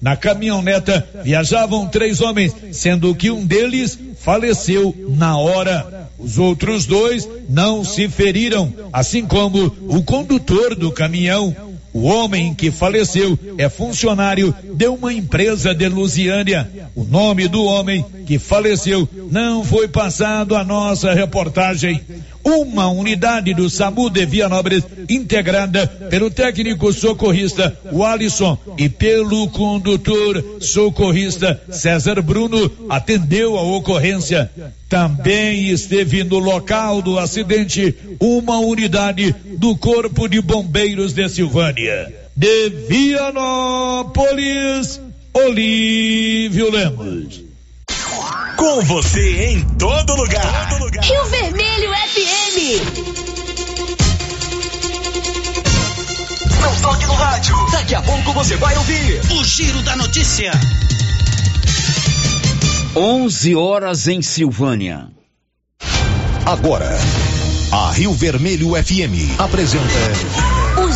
Na caminhoneta viajavam três homens, sendo que um deles faleceu na hora. Os outros dois não se feriram, assim como o condutor do caminhão. O homem que faleceu é funcionário de uma empresa de Lusiânia. O nome do homem que faleceu não foi passado à nossa reportagem uma unidade do SAMU de Vianópolis integrada pelo técnico socorrista Walisson e pelo condutor socorrista César Bruno atendeu a ocorrência. Também esteve no local do acidente uma unidade do Corpo de Bombeiros de Silvânia. De Vianópolis, Olívio Lemos. Com você em todo lugar. Todo lugar. Rio Vermelho FM. Não toque no rádio. Daqui a pouco você vai ouvir o Giro da Notícia. 11 horas em Silvânia. Agora, a Rio Vermelho FM apresenta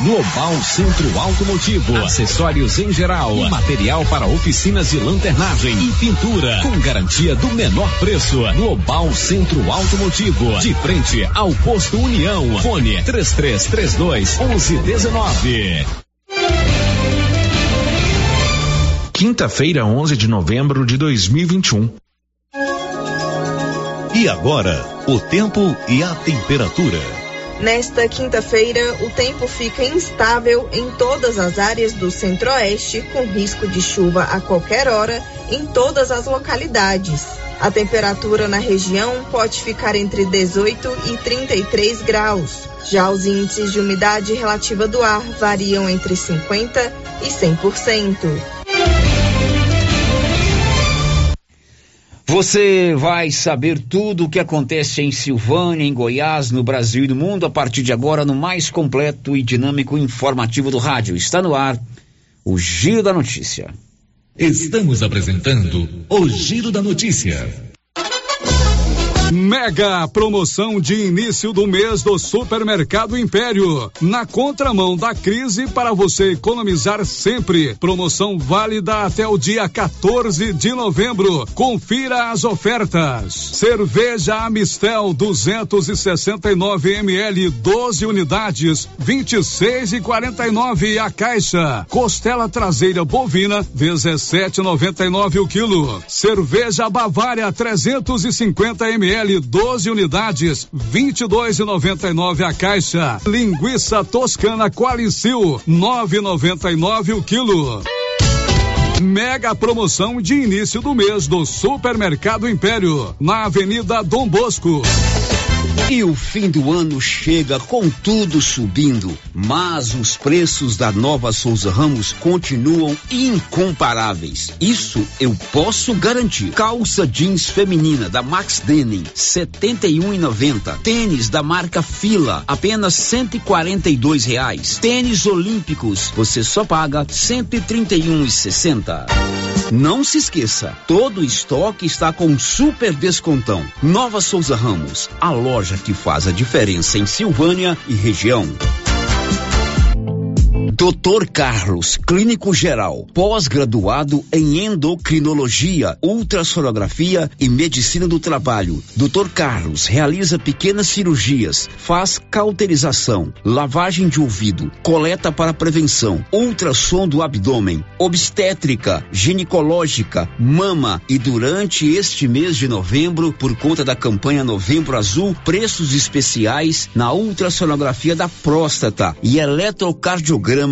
Global Centro Automotivo, acessórios em geral, material para oficinas de lanternagem e pintura, com garantia do menor preço. Global Centro Automotivo, de frente ao posto União. Fone 3332 1119. Quinta-feira, 11 de novembro de 2021. E agora, o tempo e a temperatura. Nesta quinta-feira, o tempo fica instável em todas as áreas do centro-oeste, com risco de chuva a qualquer hora em todas as localidades. A temperatura na região pode ficar entre 18 e 33 graus. Já os índices de umidade relativa do ar variam entre 50 e 100%. Você vai saber tudo o que acontece em Silvânia, em Goiás, no Brasil e no mundo a partir de agora no mais completo e dinâmico informativo do rádio. Está no ar o Giro da Notícia. Estamos apresentando o Giro da Notícia. Mega promoção de início do mês do Supermercado Império. Na contramão da crise para você economizar sempre. Promoção válida até o dia 14 de novembro. Confira as ofertas. Cerveja Amistel 269 ml 12 unidades 26 e 49 a caixa. Costela traseira bovina 17,99 o quilo. Cerveja Bavária 350 ml 12 unidades, 22,99 a caixa. Linguiça toscana Qualicil, 9,99 o quilo. Mega promoção de início do mês do Supermercado Império, na Avenida Dom Bosco. E o fim do ano chega com tudo subindo, mas os preços da nova Souza Ramos continuam incomparáveis. Isso eu posso garantir. Calça jeans feminina da Max Denim, 71,90. Tênis da marca Fila, apenas 142 reais. Tênis olímpicos, você só paga 131,60. Não se esqueça, todo estoque está com super descontão. Nova Souza Ramos, a loja que faz a diferença em Silvânia e região. Doutor Carlos, clínico geral, pós-graduado em endocrinologia, ultrassonografia e medicina do trabalho. Doutor Carlos realiza pequenas cirurgias, faz cauterização, lavagem de ouvido, coleta para prevenção, ultrassom do abdômen, obstétrica, ginecológica, mama e durante este mês de novembro, por conta da campanha Novembro Azul, preços especiais na ultrassonografia da próstata e eletrocardiograma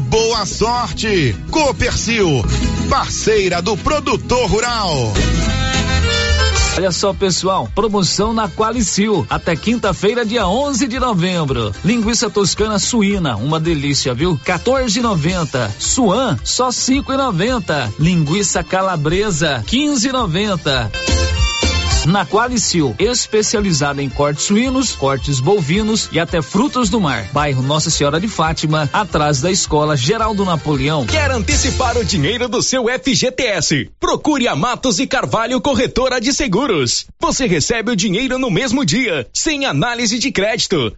boa sorte. Copercil, parceira do produtor rural. Olha só, pessoal, promoção na Qualicil até quinta-feira, dia 11 de novembro. Linguiça toscana suína, uma delícia, viu? 14,90. Suan, só 5,90. Linguiça calabresa, 15,90. Na Qualicil, especializada em cortes suínos, cortes bovinos e até frutos do mar. Bairro Nossa Senhora de Fátima, atrás da Escola Geraldo Napoleão. Quer antecipar o dinheiro do seu FGTS? Procure a Matos e Carvalho Corretora de Seguros. Você recebe o dinheiro no mesmo dia, sem análise de crédito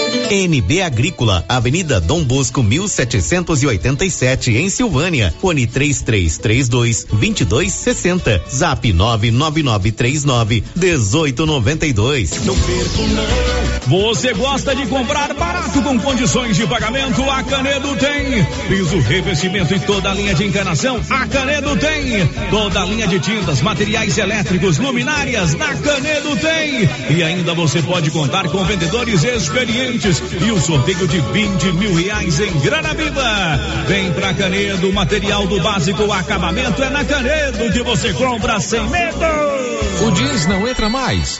NB Agrícola, Avenida Dom Bosco 1787 em Silvânia. Fone 3332 2260. Zap 99939 1892. Não perco não. Você gosta de comprar barato com condições de pagamento? A Canedo tem. Piso, revestimento e toda a linha de encanação? A Canedo tem. Toda a linha de tintas, materiais elétricos, luminárias? Na Canedo tem. E ainda você pode contar com vendedores experientes e o sorteio de 20 mil reais em grana viva. Vem pra Canedo, material do básico acabamento é na Canedo que você compra sem medo. O jeans não entra mais.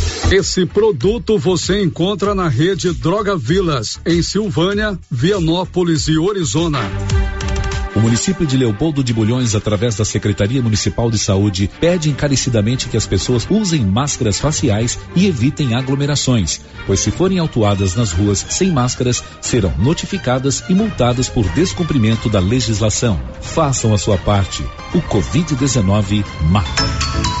Esse produto você encontra na rede Droga Vilas, em Silvânia, Vianópolis e Orizona. O município de Leopoldo de Bulhões, através da Secretaria Municipal de Saúde, pede encarecidamente que as pessoas usem máscaras faciais e evitem aglomerações, pois se forem autuadas nas ruas sem máscaras, serão notificadas e multadas por descumprimento da legislação. Façam a sua parte. O Covid-19 mata.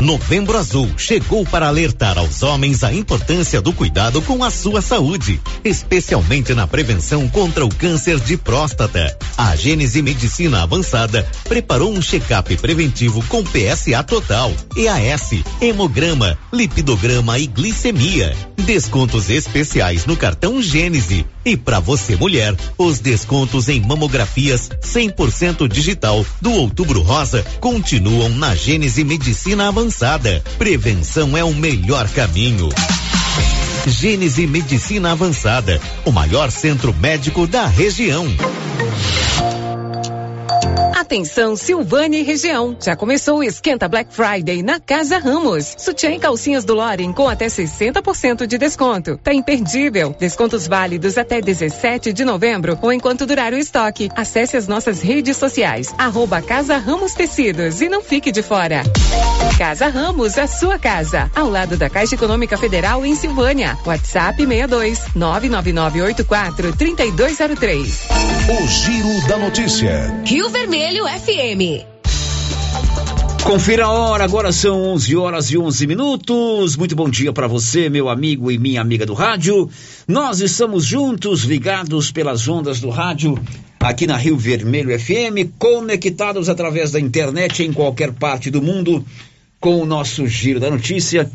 Novembro Azul chegou para alertar aos homens a importância do cuidado com a sua saúde, especialmente na prevenção contra o câncer de próstata. A Gênese Medicina Avançada preparou um check-up preventivo com PSA total, EAS, hemograma, lipidograma e glicemia. Descontos especiais no cartão Gênese. E para você mulher, os descontos em mamografias 100% digital do Outubro Rosa continuam na Gênese Medicina Avançada. Prevenção é o melhor caminho. Gênese Medicina Avançada, o maior centro médico da região. Atenção Silvânia e região. Já começou o Esquenta Black Friday na Casa Ramos. Sutiã e calcinhas do Loren com até 60% de desconto. Tá imperdível. Descontos válidos até 17 de novembro ou enquanto durar o estoque. Acesse as nossas redes sociais. Arroba Casa Ramos Tecidos e não fique de fora. Casa Ramos, a sua casa. Ao lado da Caixa Econômica Federal em Silvânia. WhatsApp 62 99984 3203. O Giro da Notícia. Rio Vermelho FM. Confira a hora, agora são 11 horas e 11 minutos. Muito bom dia para você, meu amigo e minha amiga do rádio. Nós estamos juntos, ligados pelas ondas do rádio, aqui na Rio Vermelho FM, conectados através da internet em qualquer parte do mundo, com o nosso Giro da Notícia,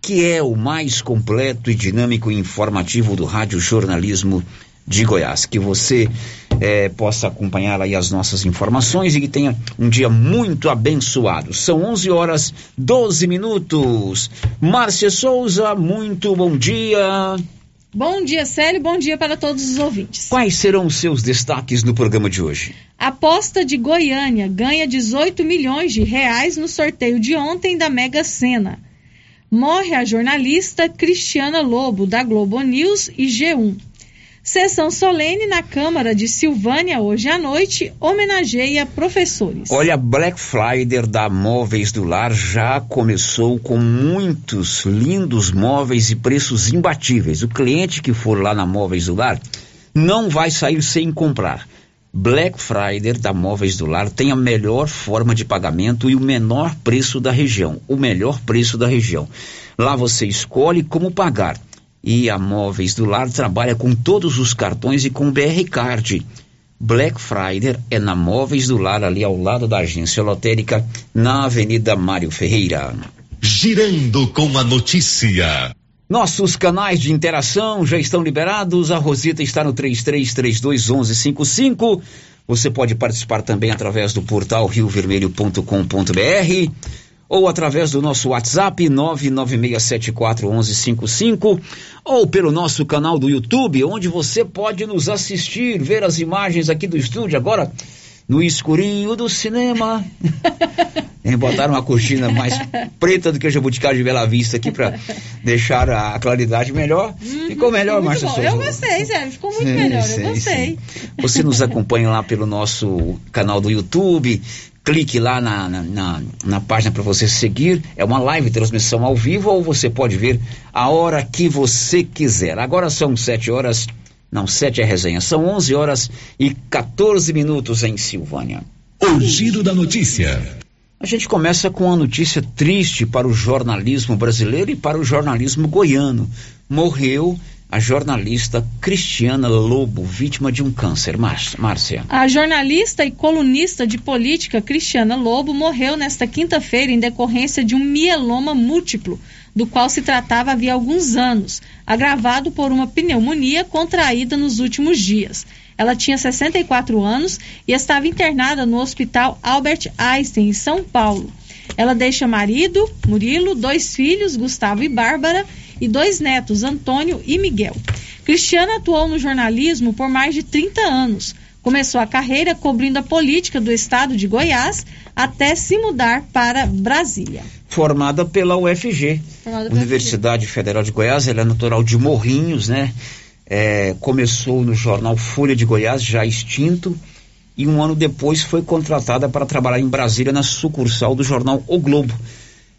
que é o mais completo e dinâmico e informativo do rádio jornalismo de Goiás. Que você eh, possa acompanhar aí as nossas informações e que tenha um dia muito abençoado. São 11 horas 12 minutos. Márcia Souza, muito bom dia. Bom dia, Célio. Bom dia para todos os ouvintes. Quais serão os seus destaques no programa de hoje? Aposta de Goiânia ganha 18 milhões de reais no sorteio de ontem da Mega Sena. Morre a jornalista Cristiana Lobo, da Globo News e G1. Sessão solene na Câmara de Silvânia hoje à noite homenageia professores. Olha, Black Friday da Móveis do Lar já começou com muitos lindos móveis e preços imbatíveis. O cliente que for lá na Móveis do Lar não vai sair sem comprar. Black Friday da Móveis do Lar tem a melhor forma de pagamento e o menor preço da região. O melhor preço da região. Lá você escolhe como pagar e a Móveis do Lar trabalha com todos os cartões e com BR Card. Black Friday é na Móveis do Lar, ali ao lado da agência lotérica, na Avenida Mário Ferreira. Girando com a notícia. Nossos canais de interação já estão liberados. A Rosita está no 33321155. Você pode participar também através do portal riovermelho.com.br ou através do nosso WhatsApp 996741155 ou pelo nosso canal do YouTube, onde você pode nos assistir, ver as imagens aqui do estúdio agora no escurinho do cinema. Botaram uma cortina mais preta do que a jabuticaba de Bela Vista aqui para deixar a claridade melhor. Uhum, ficou melhor, Márcia Souza? Eu gostei, Zé, ficou muito sim, melhor, sim, eu gostei. Sim. Você nos acompanha lá pelo nosso canal do YouTube, clique lá na, na, na, na página para você seguir. É uma live transmissão ao vivo ou você pode ver a hora que você quiser. Agora são sete horas, não, sete é resenha, são onze horas e 14 minutos em Silvânia. O giro da notícia. A gente começa com uma notícia triste para o jornalismo brasileiro e para o jornalismo goiano. Morreu a jornalista Cristiana Lobo, vítima de um câncer. Márcia. A jornalista e colunista de política Cristiana Lobo morreu nesta quinta-feira em decorrência de um mieloma múltiplo, do qual se tratava havia alguns anos, agravado por uma pneumonia contraída nos últimos dias. Ela tinha 64 anos e estava internada no Hospital Albert Einstein, em São Paulo. Ela deixa marido, Murilo, dois filhos, Gustavo e Bárbara, e dois netos, Antônio e Miguel. Cristiana atuou no jornalismo por mais de 30 anos. Começou a carreira cobrindo a política do estado de Goiás até se mudar para Brasília. Formada pela UFG, Formada Universidade UFG. Federal de Goiás, ela é natural de Morrinhos, né? É, começou no jornal Folha de Goiás, já extinto, e um ano depois foi contratada para trabalhar em Brasília na sucursal do jornal O Globo.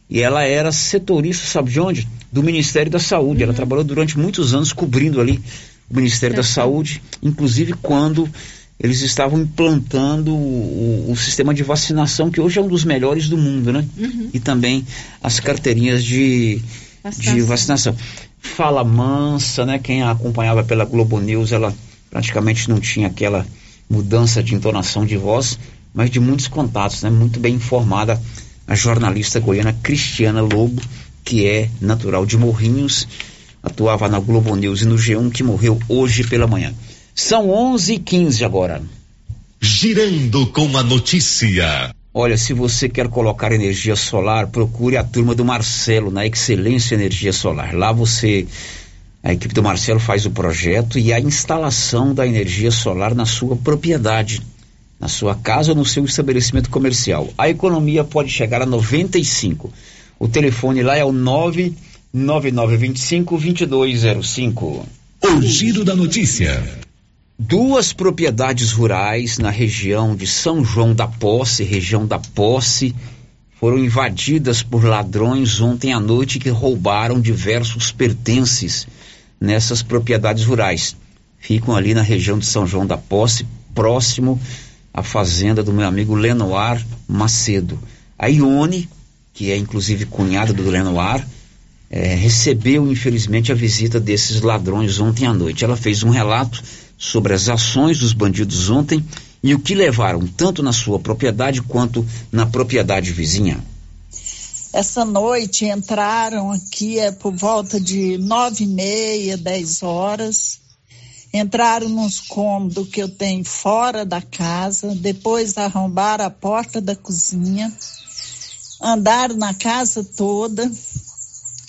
E ela era setorista, sabe de onde? Do Ministério da Saúde. Uhum. Ela trabalhou durante muitos anos cobrindo ali o Ministério da Saúde, inclusive quando eles estavam implantando o, o, sistema de vacinação, que hoje é um dos melhores do mundo, né? Uhum. E também as carteirinhas de vacinação. de vacinação. Fala mansa, né? Quem a acompanhava pela Globo News, ela praticamente não tinha aquela mudança de entonação de voz, mas de muitos contatos, né? Muito bem informada a jornalista goiana Cristiana Lobo, que é natural de Morrinhos, atuava na Globo News e no G1, que morreu hoje pela manhã. São 11 e 15 agora. Girando com a notícia. Olha, se você quer colocar energia solar, procure a turma do Marcelo, na Excelência Energia Solar. Lá você, a equipe do Marcelo faz o projeto e a instalação da energia solar na sua propriedade na sua casa ou no seu estabelecimento comercial. A economia pode chegar a 95. O telefone lá é o 99925 2205. O giro da notícia. Duas propriedades rurais na região de São João da Posse, região da Posse, foram invadidas por ladrões ontem à noite que roubaram diversos pertences nessas propriedades rurais. Ficam ali na região de São João da Posse, próximo a fazenda do meu amigo Lenoir Macedo. A Ione, que é inclusive cunhada do Lenoir, é, recebeu infelizmente a visita desses ladrões ontem à noite. Ela fez um relato sobre as ações dos bandidos ontem e o que levaram tanto na sua propriedade quanto na propriedade vizinha. Essa noite entraram aqui é por volta de nove e meia, dez horas entraram nos cômodos que eu tenho fora da casa, depois arrombaram a porta da cozinha, andaram na casa toda.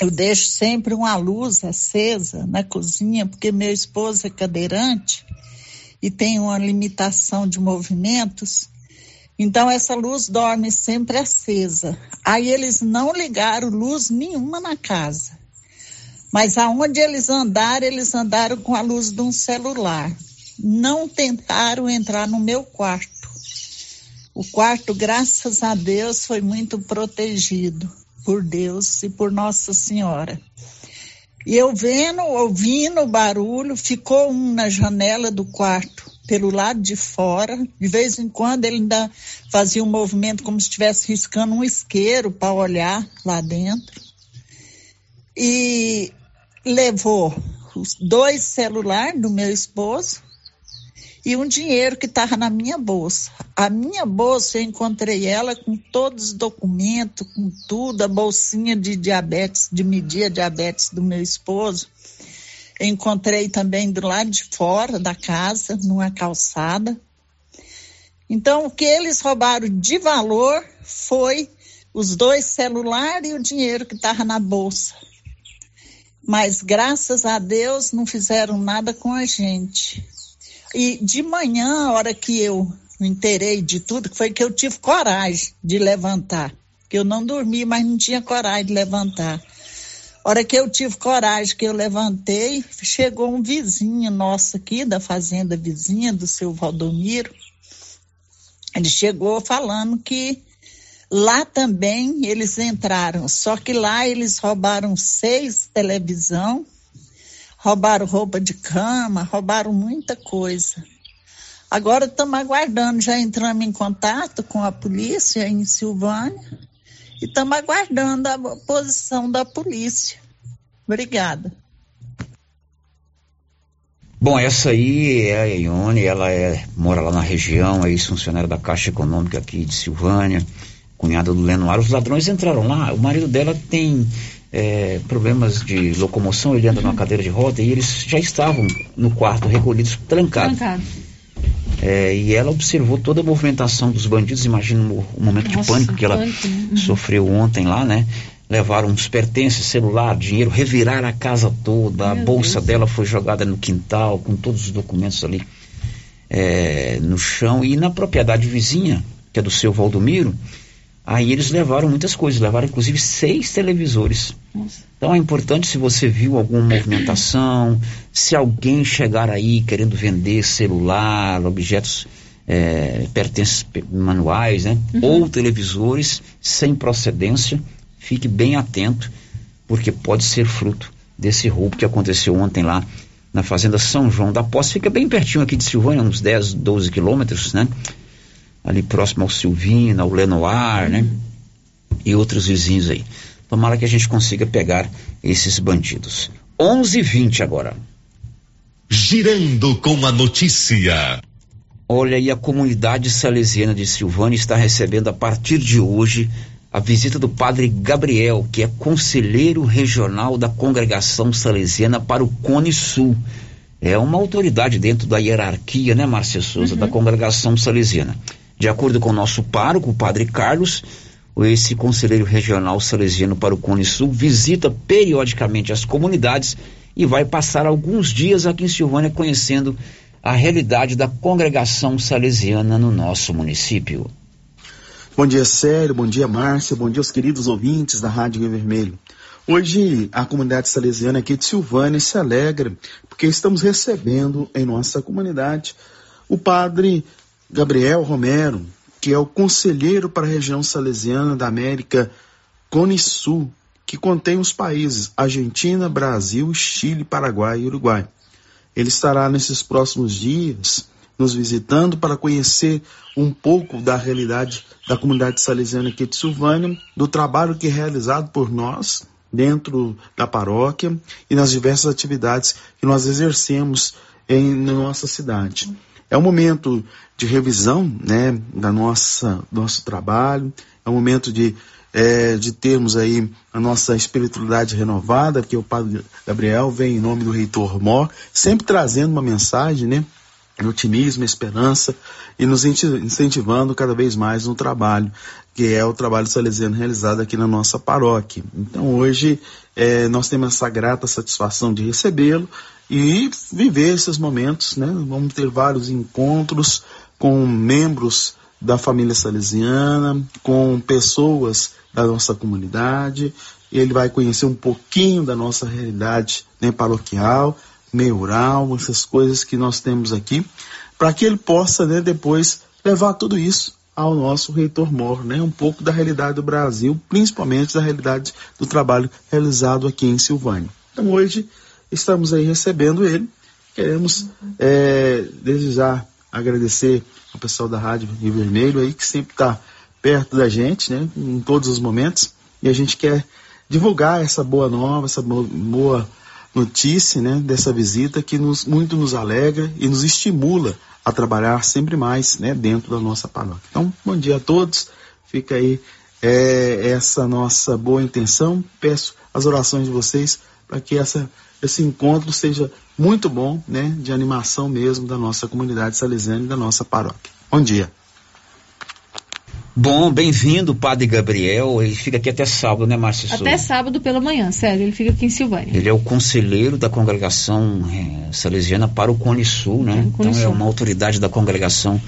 Eu deixo sempre uma luz acesa na cozinha, porque meu esposo é cadeirante e tem uma limitação de movimentos. Então essa luz dorme sempre acesa. Aí eles não ligaram luz nenhuma na casa. Mas aonde eles andaram, eles andaram com a luz de um celular. Não tentaram entrar no meu quarto. O quarto, graças a Deus, foi muito protegido por Deus e por Nossa Senhora. E eu vendo, ouvindo o barulho, ficou um na janela do quarto, pelo lado de fora. De vez em quando ele ainda fazia um movimento como se estivesse riscando um isqueiro para olhar lá dentro. E levou os dois celulares do meu esposo e um dinheiro que estava na minha bolsa. A minha bolsa, eu encontrei ela com todos os documentos, com tudo, a bolsinha de diabetes, de medir a diabetes do meu esposo. Encontrei também do lado de fora da casa, numa calçada. Então, o que eles roubaram de valor foi os dois celulares e o dinheiro que estava na bolsa mas graças a Deus não fizeram nada com a gente. E de manhã, a hora que eu me inteirei de tudo, foi que eu tive coragem de levantar. Que eu não dormi, mas não tinha coragem de levantar. A hora que eu tive coragem, que eu levantei, chegou um vizinho nosso aqui, da fazenda vizinha, do seu Valdomiro. Ele chegou falando que Lá também eles entraram, só que lá eles roubaram seis televisão, roubaram roupa de cama, roubaram muita coisa. Agora estamos aguardando, já entramos em contato com a polícia em Silvânia e estamos aguardando a posição da polícia. Obrigada. Bom, essa aí é a Ione, ela é, mora lá na região, é ex-funcionária da Caixa Econômica aqui de Silvânia, cunhada do Lenoir. Os ladrões entraram lá, o marido dela tem é, problemas de locomoção, ele anda numa cadeira de roda e eles já estavam no quarto recolhidos, trancados. Trancado. É, e ela observou toda a movimentação dos bandidos, imagina o, o momento Nossa, de pânico que ela né? Uhum. sofreu ontem lá, né? Levaram uns pertences, celular, dinheiro, reviraram a casa toda, a Meu bolsa Deus. dela foi jogada no quintal, com todos os documentos ali é, no chão. E na propriedade vizinha, que é do seu Valdomiro, aí eles levaram muitas coisas, levaram inclusive seis televisores. Nossa. Então é importante se você viu alguma movimentação, se alguém chegar aí querendo vender celular, objetos, é, pertences pe- manuais, né? Ou televisores sem procedência, fique bem atento, porque pode ser fruto desse roubo que aconteceu ontem lá na Fazenda São João da Posse. Fica bem pertinho aqui de Silvânia, uns 10, 12 quilômetros, né? Ali próximo ao Silvina, ao Lenoir, né? E outros vizinhos aí. Tomara que a gente consiga pegar esses bandidos. 11:20 agora. Girando com a notícia. Olha aí, a comunidade salesiana de Silvânia está recebendo a partir de hoje a visita do padre Gabriel, que é conselheiro regional da congregação salesiana para o Cone Sul. É uma autoridade dentro da hierarquia, né, Márcia Souza, da congregação salesiana. De acordo com o nosso pároco, o padre Carlos, esse conselheiro regional salesiano para o Cone Sul visita periodicamente as comunidades e vai passar alguns dias aqui em Silvânia conhecendo a realidade da congregação salesiana no nosso município. Bom dia, Célio. Bom dia, Márcia. Bom dia aos queridos ouvintes da Rádio Rio Vermelho. Hoje, a comunidade salesiana aqui de Silvânia se alegra porque estamos recebendo em nossa comunidade o padre Gabriel Romero, que é o conselheiro para a região salesiana da América Cone Sul, que contém os países Argentina, Brasil, Chile, Paraguai e Uruguai. Ele estará nesses próximos dias nos visitando para conhecer um pouco da realidade da comunidade salesiana aqui de Silvânia, do trabalho que é realizado por nós dentro da paróquia e nas diversas atividades que nós exercemos em nossa cidade. É um momento de revisão, né, da nossa nosso trabalho, é um momento de é, de termos aí a nossa espiritualidade renovada, que o Padre Gabriel vem em nome do Reitor Mor, sempre trazendo uma mensagem, né, de otimismo, esperança e nos incentivando cada vez mais no trabalho, que é o trabalho salesiano realizado aqui na nossa paróquia. Então hoje eh, nós temos essa grata satisfação de recebê-lo e viver esses momentos, né? Vamos ter vários encontros com membros da família salesiana, com pessoas da nossa comunidade. Ele vai conhecer um pouquinho da nossa realidade né, paroquial, meural, essas coisas que nós temos aqui, para que ele possa né, depois levar tudo isso ao nosso reitor Mor, né, um pouco da realidade do Brasil, principalmente da realidade do trabalho realizado aqui em Silvânia. Então hoje estamos aí recebendo ele, queremos é, desde já agradecer ao pessoal da Rádio Rio Vermelho aí que sempre está perto da gente, né, em todos os momentos, e a gente quer divulgar essa boa nova, essa bo- boa notícia, né, dessa visita que nos, muito nos alegra e nos estimula a trabalhar sempre mais, né, dentro da nossa paróquia. Então, bom dia a todos. Fica aí é, essa nossa boa intenção. Peço as orações de vocês para que essa, esse encontro seja muito bom, né, de animação mesmo da nossa comunidade salesiana e da nossa paróquia. Bom dia. Bom, bem-vindo, Padre Gabriel. Ele fica aqui até sábado, né, Márcia Souza? Até sábado pela manhã, sério, ele fica aqui em Silvânia. Ele é o conselheiro da congregação eh, salesiana para o Cone Sul, né? É, então é Sul. uma autoridade da congregação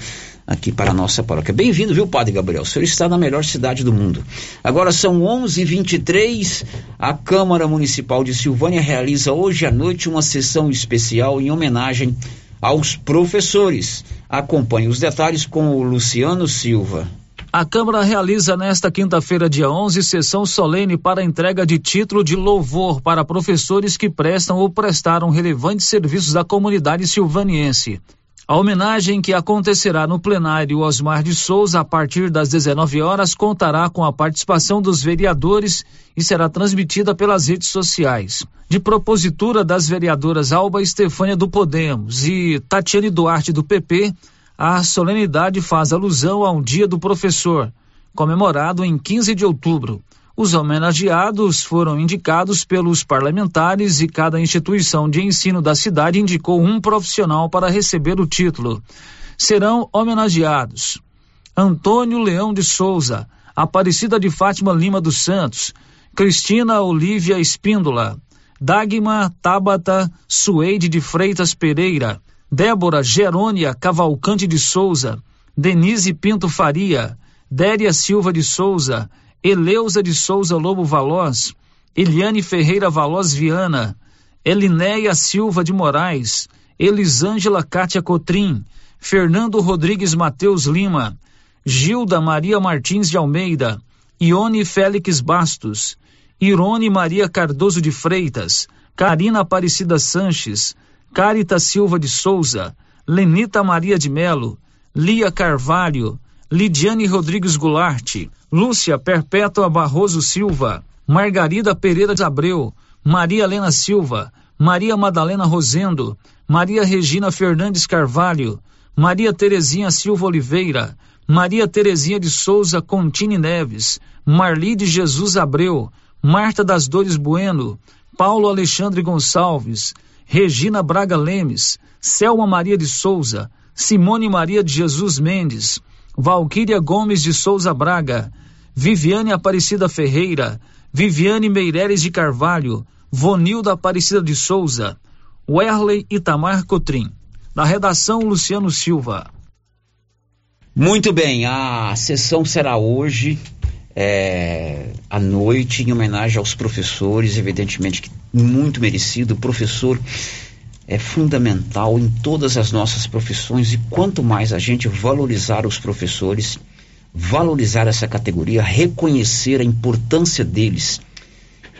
aqui para a nossa paróquia. Bem-vindo, viu, Padre Gabriel? O senhor está na melhor cidade do mundo. Agora são 11h23. A Câmara Municipal de Silvânia realiza hoje à noite uma sessão especial em homenagem aos professores. Acompanhe os detalhes com o Luciano Silva. A Câmara realiza nesta quinta-feira, dia 11, sessão solene para entrega de título de louvor para professores que prestam ou prestaram relevantes serviços à comunidade silvaniense. A homenagem que acontecerá no plenário Osmar de Souza a partir das 19 horas contará com a participação dos vereadores e será transmitida pelas redes sociais. De propositura das vereadoras Alba Estefânia do Podemos e Tatiane Duarte do PP, a solenidade faz alusão a um dia do professor, comemorado em 15 de outubro. Os homenageados foram indicados pelos parlamentares e cada instituição de ensino da cidade indicou um profissional para receber o título. Serão homenageados Antônio Leão de Souza, Aparecida de Fátima Lima dos Santos, Cristina Olívia Espíndola, Dagma Tabata Sueide de Freitas Pereira, Débora Gerônia Cavalcante de Souza, Denise Pinto Faria, Déria Silva de Souza, Eleusa de Souza Lobo Valoz, Eliane Ferreira Valoz Viana, Elinéia Silva de Moraes, Elisângela Cátia Cotrim, Fernando Rodrigues Mateus Lima, Gilda Maria Martins de Almeida, Ione Félix Bastos, Irone Maria Cardoso de Freitas, Karina Aparecida Sanches, Carita Silva de Souza, Lenita Maria de Melo, Lia Carvalho, Lidiane Rodrigues Goulart, Lúcia Perpétua Barroso Silva, Margarida Pereira de Abreu, Maria Helena Silva, Maria Madalena Rosendo, Maria Regina Fernandes Carvalho, Maria Terezinha Silva Oliveira, Maria Terezinha de Souza Contini Neves, Marli de Jesus Abreu, Marta das Dores Bueno, Paulo Alexandre Gonçalves, Regina Braga Lemes, Selma Maria de Souza, Simone Maria de Jesus Mendes, Valquíria Gomes de Souza Braga, Viviane Aparecida Ferreira, Viviane Meireles de Carvalho, Vonilda Aparecida de Souza, Werley Itamar Cotrim. Da redação, Luciano Silva. Muito bem, a sessão será hoje, é, à noite, em homenagem aos professores, evidentemente que muito merecido. O professor é fundamental em todas as nossas profissões e quanto mais a gente valorizar os professores, valorizar essa categoria, reconhecer a importância deles,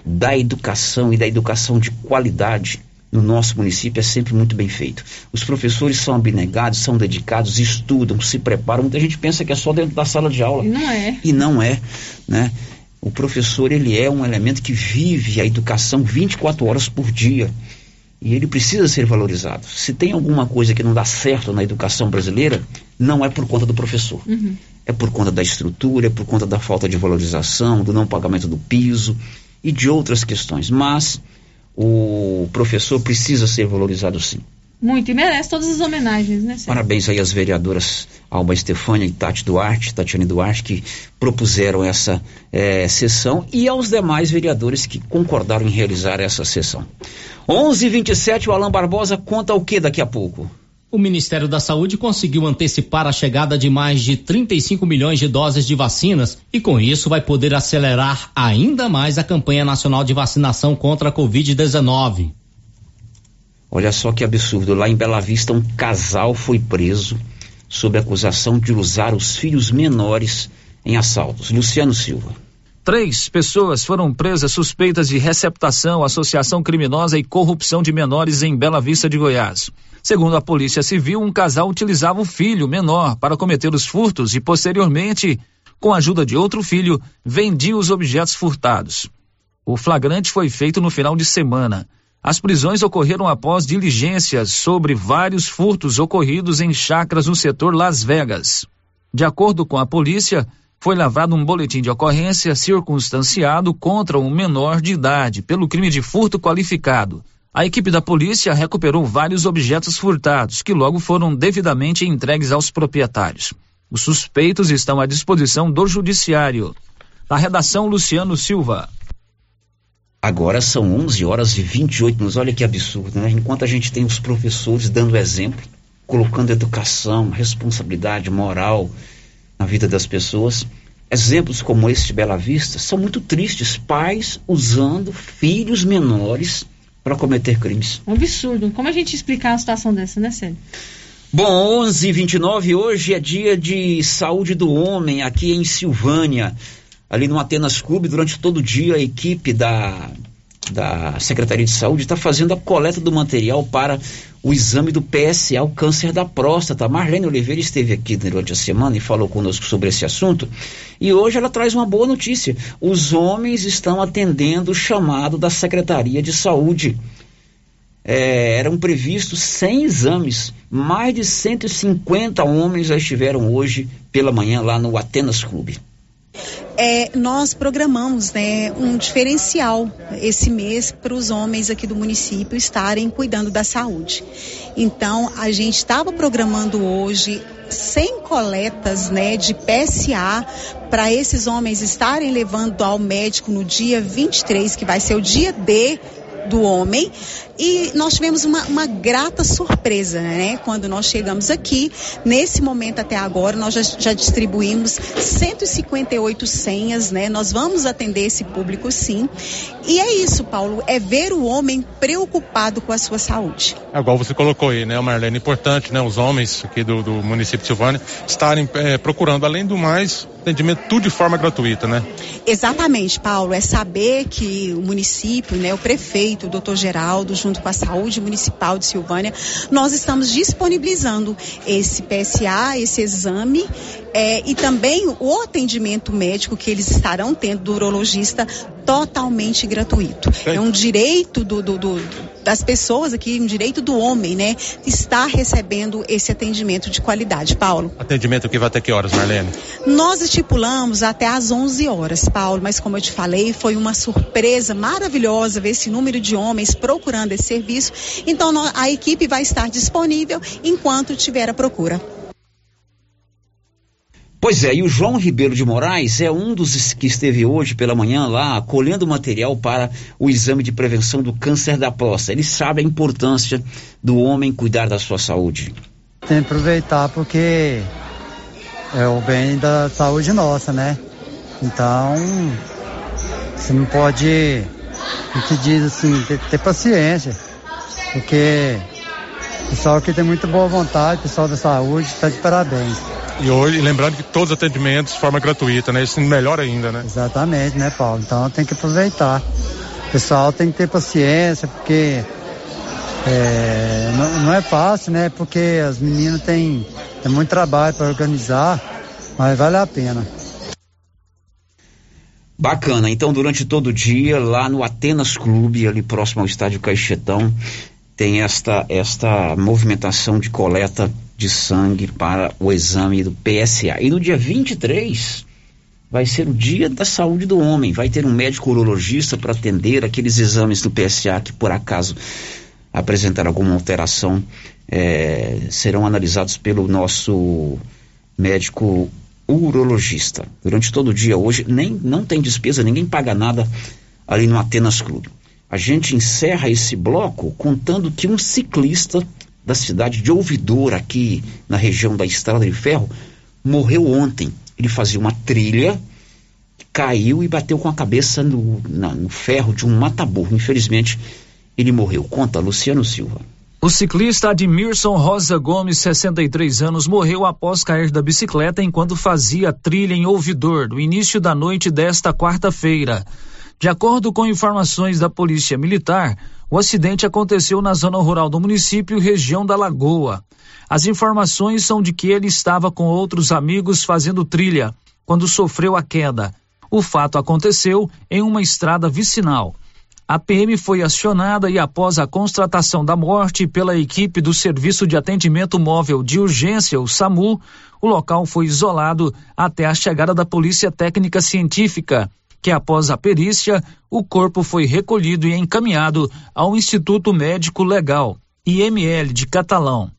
da educação e da educação de qualidade no nosso município é sempre muito bem feito. Os professores são abnegados, são dedicados, estudam, se preparam. Muita gente pensa que é só dentro da sala de aula. Não é. E não é, né? O professor, ele é um elemento que vive a educação 24 horas por dia. E ele precisa ser valorizado. Se tem alguma coisa que não dá certo na educação brasileira, não é por conta do professor. Uhum. É por conta da estrutura, é por conta da falta de valorização, do não pagamento do piso e de outras questões. Mas o professor precisa ser valorizado sim. Muito, e merece todas as homenagens, né, Sérgio? Parabéns aí às vereadoras Alba Estefânia e Tati Duarte, Tatiane Duarte, que propuseram essa eh, sessão e aos demais vereadores que concordaram em realizar essa sessão. 11:27 o Alan Barbosa conta o que daqui a pouco? O Ministério da Saúde conseguiu antecipar a chegada de mais de 35 milhões de doses de vacinas e, com isso, vai poder acelerar ainda mais a campanha nacional de vacinação contra a Covid-19. Olha só que absurdo. Lá em Bela Vista, um casal foi preso sob acusação de usar os filhos menores em assaltos. Luciano Silva. Três pessoas foram presas suspeitas de receptação, associação criminosa e corrupção de menores em Bela Vista de Goiás. Segundo a Polícia Civil, um casal utilizava o filho menor para cometer os furtos e, posteriormente, com a ajuda de outro filho, vendia os objetos furtados. O flagrante foi feito no final de semana. As prisões ocorreram após diligências sobre vários furtos ocorridos em chacras no setor Las Vegas. De acordo com a polícia, foi lavrado um boletim de ocorrência circunstanciado contra um menor de idade pelo crime de furto qualificado. A equipe da polícia recuperou vários objetos furtados que logo foram devidamente entregues aos proprietários. Os suspeitos estão à disposição do judiciário. Da redação Luciano Silva. Agora são 11 horas e 28 minutos. Olha que absurdo, né? Enquanto a gente tem os professores dando exemplo, colocando educação, responsabilidade, moral na vida das pessoas, exemplos como esse de Bela Vista são muito tristes. Pais usando filhos menores para cometer crimes. Um absurdo. Como a gente explicar uma situação dessa, né, Célio? Bom, 11 e 29 hoje é dia de saúde do homem aqui em Silvânia ali no Atenas Clube, durante todo o dia, a equipe da, da Secretaria de Saúde está fazendo a coleta do material para o exame do PSA, o câncer da próstata. Marlene Oliveira esteve aqui durante a semana e falou conosco sobre esse assunto. E hoje ela traz uma boa notícia. Os homens estão atendendo o chamado da Secretaria de Saúde. É, eram previstos 100 exames. Mais de 150 homens já estiveram hoje pela manhã lá no Atenas Clube é, nós programamos né, um diferencial esse mês para os homens aqui do município estarem cuidando da saúde. Então, a gente estava programando hoje 100 coletas né, de PSA para esses homens estarem levando ao médico no dia 23, que vai ser o dia D do homem. E nós tivemos uma, uma grata surpresa, né? Quando nós chegamos aqui, nesse momento até agora, nós já, já distribuímos 158 senhas, né? Nós vamos atender esse público sim. E é isso, Paulo, é ver o homem preocupado com a sua saúde. É igual você colocou aí, né, Marlene? Importante, né? Os homens aqui do, do município de Silvânia estarem é, procurando, além do mais, atendimento tudo de forma gratuita, né? Exatamente, Paulo. É saber que o município, né, o prefeito, o doutor Geraldo, junto com a saúde municipal de Silvânia, nós estamos disponibilizando esse PSA, esse exame é, e também o atendimento médico que eles estarão tendo do urologista totalmente gratuito. É um direito do, do, do, das pessoas aqui, um direito do homem, né? Estar recebendo esse atendimento de qualidade. Paulo. Atendimento que vai até que horas, Marlene? Nós estipulamos até às 11 horas, Paulo, mas como eu te falei, foi uma surpresa maravilhosa ver esse número de homens procurando esse serviço. Então a equipe vai estar disponível enquanto tiver a procura. Pois é, e o João Ribeiro de Moraes é um dos que esteve hoje pela manhã lá colhendo material para o exame de prevenção do câncer da próstata. Ele sabe a importância do homem cuidar da sua saúde. Tem que aproveitar porque é o bem da saúde nossa, né? Então, você não pode, como que diz assim, ter, ter paciência, porque o pessoal aqui tem muita boa vontade, o pessoal da saúde está de parabéns. E hoje, lembrando que todos os atendimentos de forma gratuita, né? Isso melhor ainda, né? Exatamente, né, Paulo? Então tem que aproveitar. O pessoal tem que ter paciência, porque é, não, não, é fácil, né? Porque as meninas têm, têm muito trabalho para organizar, mas vale a pena. Bacana. Então, durante todo o dia, lá no Atenas Clube, ali próximo ao estádio Caixetão, tem esta, esta movimentação de coleta de sangue para o exame do PSA. E no dia 23 vai ser o dia da saúde do homem. Vai ter um médico urologista para atender aqueles exames do PSA que por acaso apresentar alguma alteração é, serão analisados pelo nosso médico urologista. Durante todo o dia hoje nem não tem despesa, ninguém paga nada ali no Atenas Clube. A gente encerra esse bloco contando que um ciclista da cidade de Ouvidor, aqui na região da Estrada de Ferro, morreu ontem. Ele fazia uma trilha, caiu e bateu com a cabeça no, na, no ferro de um mataburro. Infelizmente, ele morreu. Conta, Luciano Silva. O ciclista Admirson Rosa Gomes, 63 anos, morreu após cair da bicicleta enquanto fazia trilha em Ouvidor, no início da noite desta quarta-feira. De acordo com informações da Polícia Militar, o acidente aconteceu na zona rural do município, região da Lagoa. As informações são de que ele estava com outros amigos fazendo trilha quando sofreu a queda. O fato aconteceu em uma estrada vicinal. A PM foi acionada e, após a constatação da morte pela equipe do Serviço de Atendimento Móvel de Urgência, o SAMU, o local foi isolado até a chegada da Polícia Técnica Científica que após a perícia, o corpo foi recolhido e encaminhado ao Instituto Médico Legal, IML de Catalão.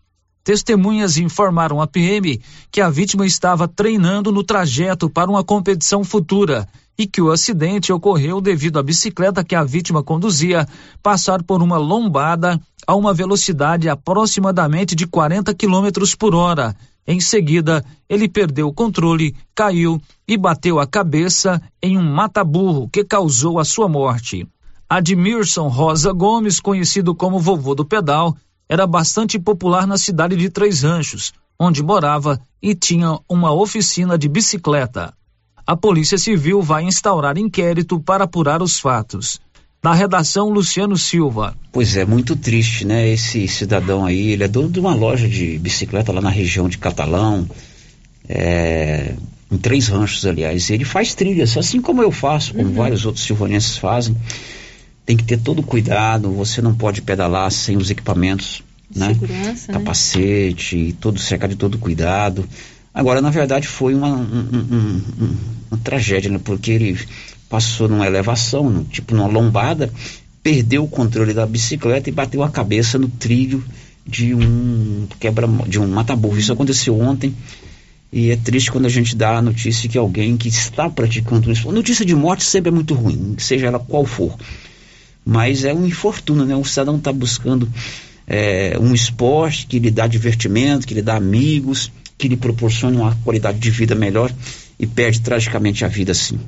Testemunhas informaram à PM que a vítima estava treinando no trajeto para uma competição futura e que o acidente ocorreu devido à bicicleta que a vítima conduzia passar por uma lombada a uma velocidade aproximadamente de 40 km por hora em seguida, ele perdeu o controle, caiu e bateu a cabeça em um mataburro que causou a sua morte. Admirson Rosa Gomes, conhecido como vovô do pedal, era bastante popular na cidade de Três Ranchos, onde morava e tinha uma oficina de bicicleta. A Polícia Civil vai instaurar inquérito para apurar os fatos. Da redação Luciano Silva. Pois é, muito triste, né? Esse cidadão aí, ele é dono de uma loja de bicicleta lá na região de Catalão, é, em três ranchos, aliás. Ele faz trilhas, assim como eu faço, como uhum. vários outros silvanenses fazem. Tem que ter todo cuidado, você não pode pedalar sem os equipamentos, né? Segurança, né? Capacete, né? todo cercado de todo cuidado. Agora, na verdade, foi uma, um, um, um, uma tragédia, né? Porque ele passou numa elevação, tipo numa lombada, perdeu o controle da bicicleta e bateu a cabeça no trilho de um quebra de um mata-burro. Isso aconteceu ontem e é triste quando a gente dá a notícia que alguém que está praticando um esporte. Notícia de morte sempre é muito ruim, seja ela qual for. Mas é um infortúnio, né? O cidadão está buscando é, um esporte que lhe dá divertimento, que lhe dá amigos, que lhe proporciona uma qualidade de vida melhor e perde tragicamente a vida assim.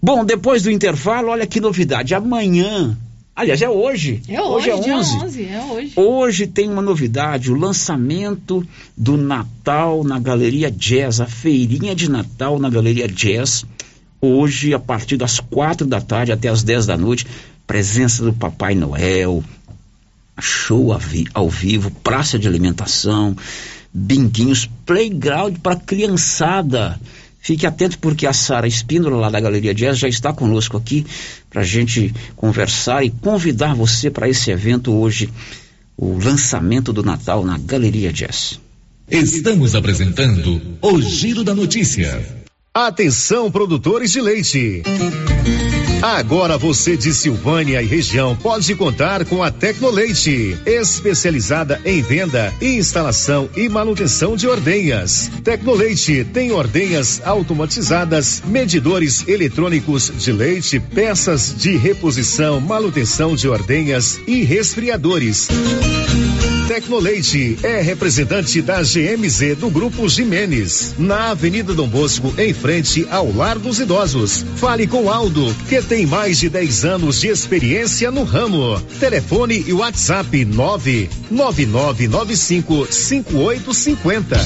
Bom, depois do intervalo, olha que novidade. Amanhã, aliás, é hoje. É hoje, hoje é 11. 11. É hoje. Hoje tem uma novidade, o lançamento do Natal na Galeria Jazz, a feirinha de Natal na Galeria Jazz. Hoje, a partir das quatro da tarde até as dez da noite, presença do Papai Noel, show ao vivo, praça de alimentação, binguinhos, playground para criançada. Fique atento porque a Sara Espíndola, lá da Galeria Jazz, já está conosco aqui para a gente conversar e convidar você para esse evento hoje, o lançamento do Natal na Galeria Jazz. Estamos apresentando o Giro da Notícia. Atenção, produtores de leite. Agora você de Silvânia e região pode contar com a Tecnoleite, especializada em venda, instalação e manutenção de ordenhas. Tecnoleite tem ordenhas automatizadas, medidores eletrônicos de leite, peças de reposição, manutenção de ordenhas e resfriadores. Tecnoleite é representante da GMZ do Grupo Jimenez, na Avenida Dom Bosco, em frente ao Lar dos Idosos. Fale com Aldo, que tem mais de 10 anos de experiência no ramo. Telefone e WhatsApp 999955850.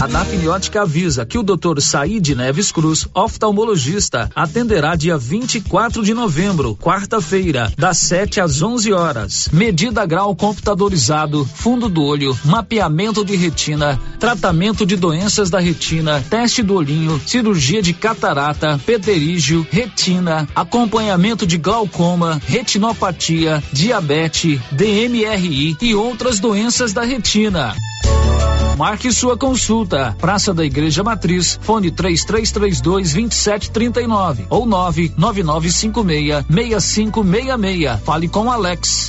A Dafniótica avisa que o Dr. Said Neves Cruz, oftalmologista, atenderá dia 24 de novembro, quarta-feira, das 7 às 11 horas. Medida grau computadorizado fundo do olho, mapeamento de retina, tratamento de doenças da retina, teste do olhinho, cirurgia de catarata, pterígio, retina, acompanhamento de glaucoma, retinopatia, diabetes, DMRI e outras doenças da retina. Marque sua consulta. Praça da Igreja Matriz, fone 3332 2739 ou 99956 6566. Fale com Alex.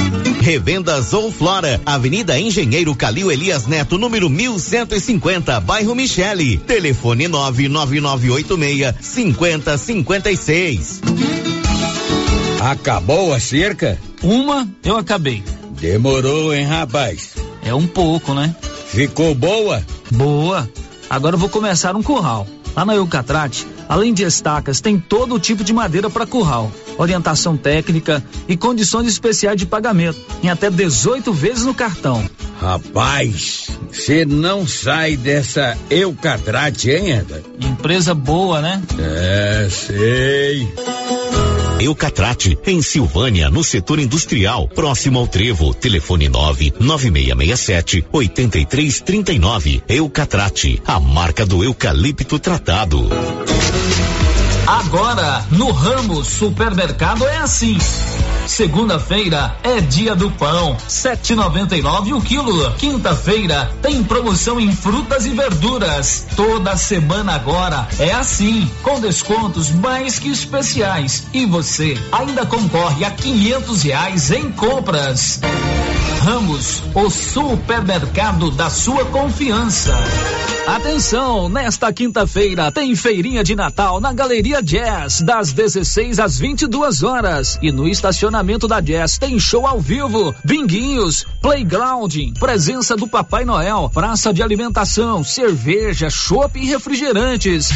Revendas ou Flora, Avenida Engenheiro Calil Elias Neto, número 1150, bairro Michele. Telefone 99986 5056. Acabou a cerca? Uma eu acabei. Demorou, hein, rapaz? É um pouco, né? Ficou boa? Boa. Agora eu vou começar um curral. Lá na Eucatrate, além de estacas, tem todo tipo de madeira para curral, orientação técnica e condições especiais de pagamento, em até 18 vezes no cartão. Rapaz, você não sai dessa Eucatrate, hein, Eda? Empresa boa, né? É, sei. Eucatrate, em Silvânia, no setor industrial, próximo ao Trevo. Telefone 99667 8339. Eucatrate, a marca do eucalipto tratado. Agora, no ramo supermercado é assim. Segunda-feira é dia do pão, 7,99 o quilo. Quinta-feira tem promoção em frutas e verduras. Toda semana agora é assim, com descontos mais que especiais. E você ainda concorre a quinhentos reais em compras. Ramos, o supermercado da sua confiança. Atenção, nesta quinta-feira tem feirinha de Natal na Galeria Jazz, das 16 às 22 horas. E no estacionamento da Jazz tem show ao vivo, binguinhos, playground, presença do Papai Noel, praça de alimentação, cerveja, chopp e refrigerantes.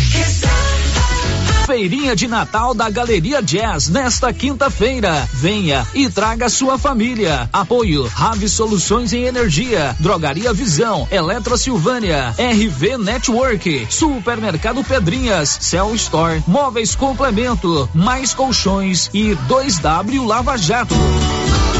Feirinha de Natal da Galeria Jazz nesta quinta-feira. Venha e traga sua família. Apoio Rave Soluções em Energia, Drogaria Visão, Eletro Silvânia, RV Network, Supermercado Pedrinhas, Cell Store, Móveis Complemento, Mais Colchões e 2W Lava Jato.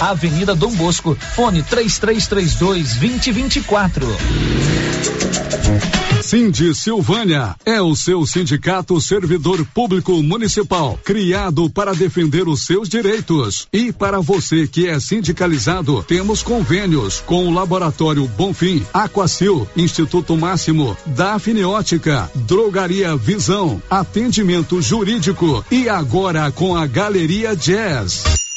Avenida Dom Bosco, fone 3332 2024. Cindy Silvânia é o seu sindicato servidor público municipal, criado para defender os seus direitos. E para você que é sindicalizado, temos convênios com o Laboratório Bonfim, Aquacil, Instituto Máximo, Dafniótica, Drogaria Visão, Atendimento Jurídico e agora com a Galeria Jazz.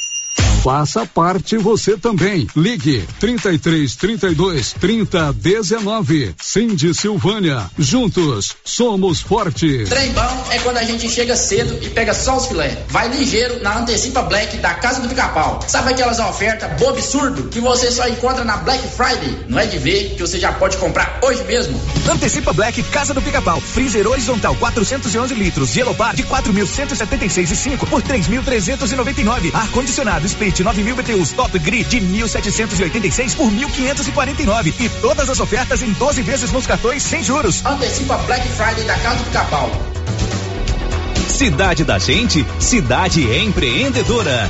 Faça parte você também. Ligue 33 32 30 19. Cindy Silvânia. Juntos somos fortes. Trem bom é quando a gente chega cedo e pega só os filé. Vai ligeiro na Antecipa Black da Casa do Pica-Pau. Sabe aquelas ofertas bobo absurdo que você só encontra na Black Friday? Não é de ver que você já pode comprar hoje mesmo. Antecipa Black Casa do Pica-Pau. Freezer horizontal 411 litros. Gelopar de 4.176,5 por 3.399. Ar condicionado Split 9000 BTUs Top Grid de 1.786 por 1.549 e todas as ofertas em 12 vezes nos cartões sem juros. Antecipa Black Friday da Casa do Capau. Cidade da Gente, cidade empreendedora.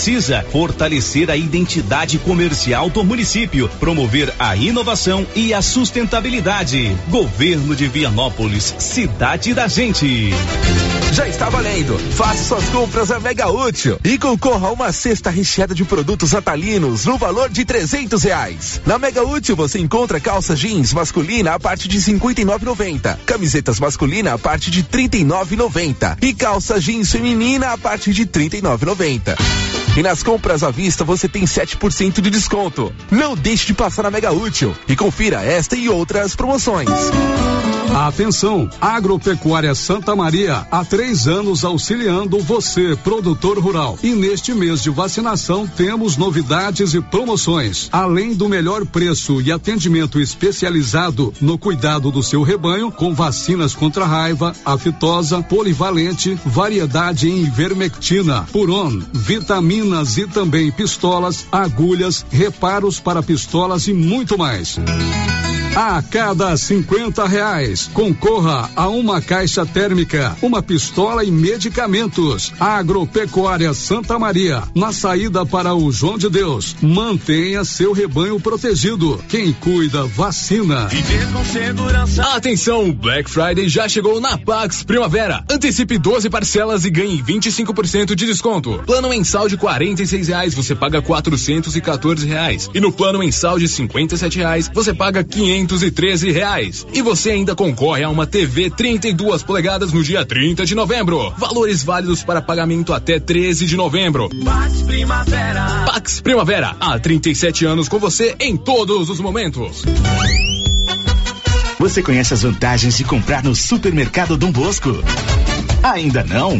precisa fortalecer a identidade comercial do município, promover a inovação e a sustentabilidade. Governo de Vianópolis, cidade da gente. Já está valendo. Faça suas compras a Mega Útil e concorra a uma cesta recheada de produtos atalinos no valor de trezentos reais. Na Mega Útil você encontra calça jeans masculina a partir de cinquenta e camisetas masculina a partir de trinta e e calça jeans feminina a partir de trinta e. E nas compras à vista você tem 7% de desconto. Não deixe de passar na Mega Útil e confira esta e outras promoções. Atenção, Agropecuária Santa Maria, há três anos auxiliando você, produtor rural. E neste mês de vacinação temos novidades e promoções. Além do melhor preço e atendimento especializado no cuidado do seu rebanho, com vacinas contra raiva, aftosa, polivalente, variedade em ivermectina, puron, vitaminas e também pistolas, agulhas, reparos para pistolas e muito mais. A cada 50 reais, concorra a uma caixa térmica, uma pistola e medicamentos. Agropecuária Santa Maria, na saída para o João de Deus. Mantenha seu rebanho protegido. Quem cuida, vacina. Viver com segurança. Atenção, Black Friday já chegou na Pax Primavera. Antecipe 12 parcelas e ganhe 25% de desconto. Plano mensal de 46 reais, você paga 414 reais. E no plano mensal de 57 reais, você paga 513 reais. E você ainda concorre a uma TV 32 polegadas no dia 30 de novembro. Valores válidos para pagamento até 13 de novembro. Pax Primavera. Pax Primavera, há 37 anos com você em todos os momentos. Você conhece as vantagens de comprar no supermercado Dom Bosco? Ainda não?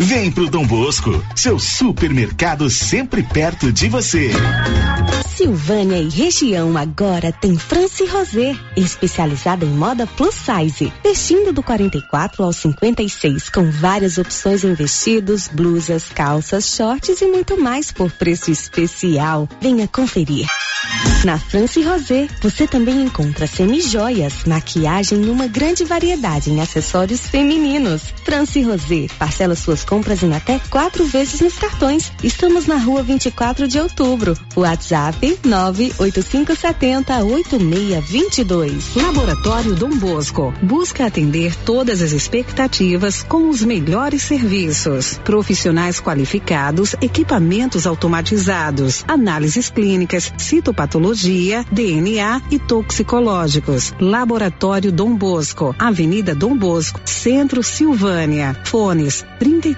Vem pro Dom Bosco, seu supermercado sempre perto de você. Silvânia e região agora tem France Rosé, especializada em moda plus size, vestindo do 44 ao 56, com várias opções em vestidos, blusas, calças, shorts e muito mais por preço especial. Venha conferir. Na France Rosé, você também encontra semijoias, maquiagem e uma grande variedade em acessórios femininos. France Rosé, parcela suas compras em até quatro vezes nos cartões. Estamos na rua 24 de outubro. WhatsApp 985708622. Laboratório Dom Bosco busca atender todas as expectativas com os melhores serviços. Profissionais qualificados, equipamentos automatizados, análises clínicas, citopatologia, DNA e toxicológicos. Laboratório Dom Bosco, Avenida Dom Bosco, Centro Silvânia. Fones 33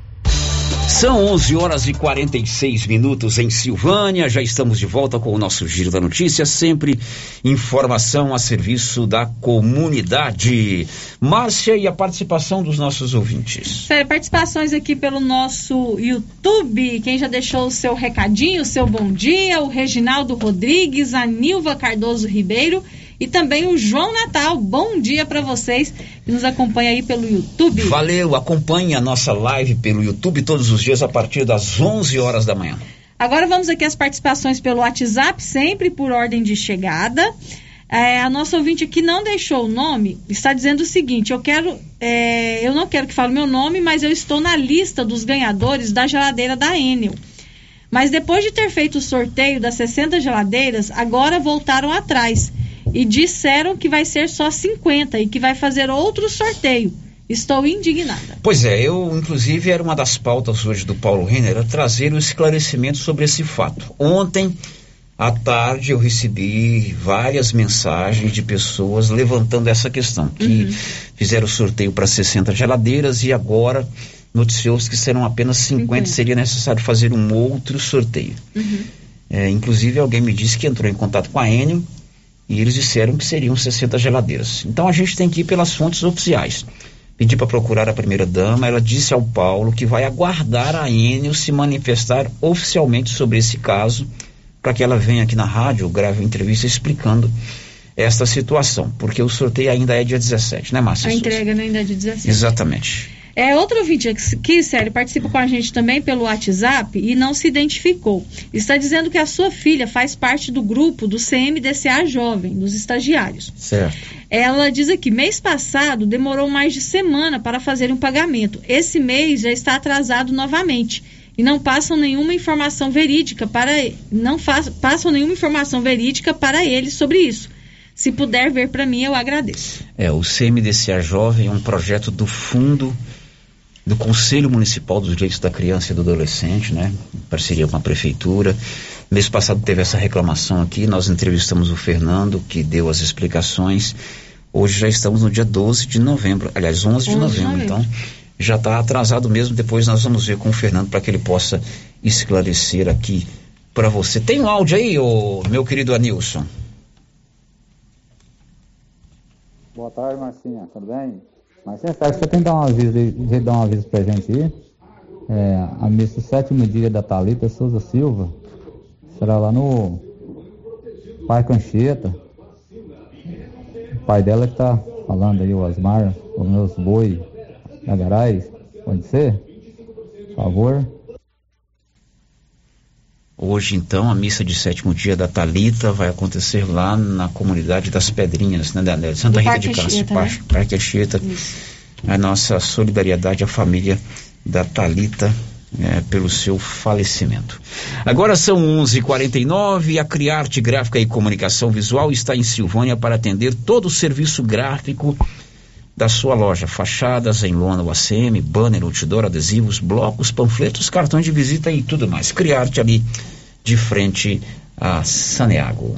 São 11 horas e 46 minutos em Silvânia. Já estamos de volta com o nosso Giro da Notícia. Sempre informação a serviço da comunidade. Márcia e a participação dos nossos ouvintes. Sério, participações aqui pelo nosso YouTube. Quem já deixou o seu recadinho, o seu bom dia, o Reginaldo Rodrigues, a Nilva Cardoso Ribeiro e também o João Natal. Bom dia para vocês que nos acompanham aí pelo YouTube. Valeu, acompanhe a nossa live pelo YouTube todos os dias a partir das 11 horas da manhã. Agora vamos aqui às participações pelo WhatsApp, sempre por ordem de chegada. É, a nossa ouvinte aqui não deixou o nome, está dizendo o seguinte: eu quero, é, eu não quero que fale meu nome, mas eu estou na lista dos ganhadores da geladeira da Enel. Mas depois de ter feito o sorteio das 60 geladeiras, agora voltaram atrás e disseram que vai ser só 50 e que vai fazer outro sorteio. Estou indignada. Pois é, eu, inclusive, era uma das pautas hoje do Paulo Renner, era trazer um esclarecimento sobre esse fato. Ontem, à tarde, eu recebi várias mensagens de pessoas levantando essa questão, que uhum. fizeram o sorteio para 60 geladeiras e agora noticiou-se que serão apenas 50, 50, seria necessário fazer um outro sorteio. Uhum. É, inclusive, alguém me disse que entrou em contato com a Enel e eles disseram que seriam 60 geladeiras. Então a gente tem que ir pelas fontes oficiais. Pedi para procurar a primeira-dama, ela disse ao Paulo que vai aguardar a Enel se manifestar oficialmente sobre esse caso, para que ela venha aqui na rádio, grave uma entrevista explicando esta situação, porque o sorteio ainda é dia 17, né, Márcia? A entrega ainda é dia 17. Exatamente. É, outro ouvinte aqui, Sérgio, participa com a gente também pelo WhatsApp e não se identificou. Está dizendo que a sua filha faz parte do grupo do CMDCA Jovem, dos estagiários. Certo. Ela diz aqui, mês passado demorou mais de semana para fazer um pagamento. Esse mês já está atrasado novamente. E não passam nenhuma informação verídica para não passam nenhuma informação verídica para ele sobre isso. Se puder ver para mim, eu agradeço. É, o CMDCA Jovem é um projeto do Fundo do Conselho Municipal dos Direitos da Criança e do Adolescente, né? Em parceria com a Prefeitura. Mês passado teve essa reclamação aqui, nós entrevistamos o Fernando, que deu as explicações. Hoje já estamos no dia 12 de novembro, aliás, 11 de novembro, então já está atrasado mesmo. Depois nós vamos ver com o Fernando para que ele possa esclarecer aqui para você. Tem um áudio aí, ô, meu querido Anilson? Boa tarde, Marcinha, tudo bem? Marcinha, sabe que você tem que dar um aviso, dar um aviso pra gente aí? É, a missa sétimo dia da Thalita Souza Silva será lá no Parque Anchieta. O pai dela que tá falando aí, o Osmar, os meus boi da Garais, pode ser? Por favor. Hoje, então, a missa de sétimo dia da Talita vai acontecer lá na comunidade das Pedrinhas, né, Santa Rita de Castro, né? Parque Anchieta. A nossa solidariedade à família da Talita é, pelo seu falecimento. Agora são 11:49 e a Criarte Gráfica e Comunicação Visual está em Silvânia para atender todo o serviço gráfico da sua loja, fachadas em lona UACM, banner, outdoor, adesivos, blocos, panfletos, cartões de visita e tudo mais. Criarte ali de frente a Saneago.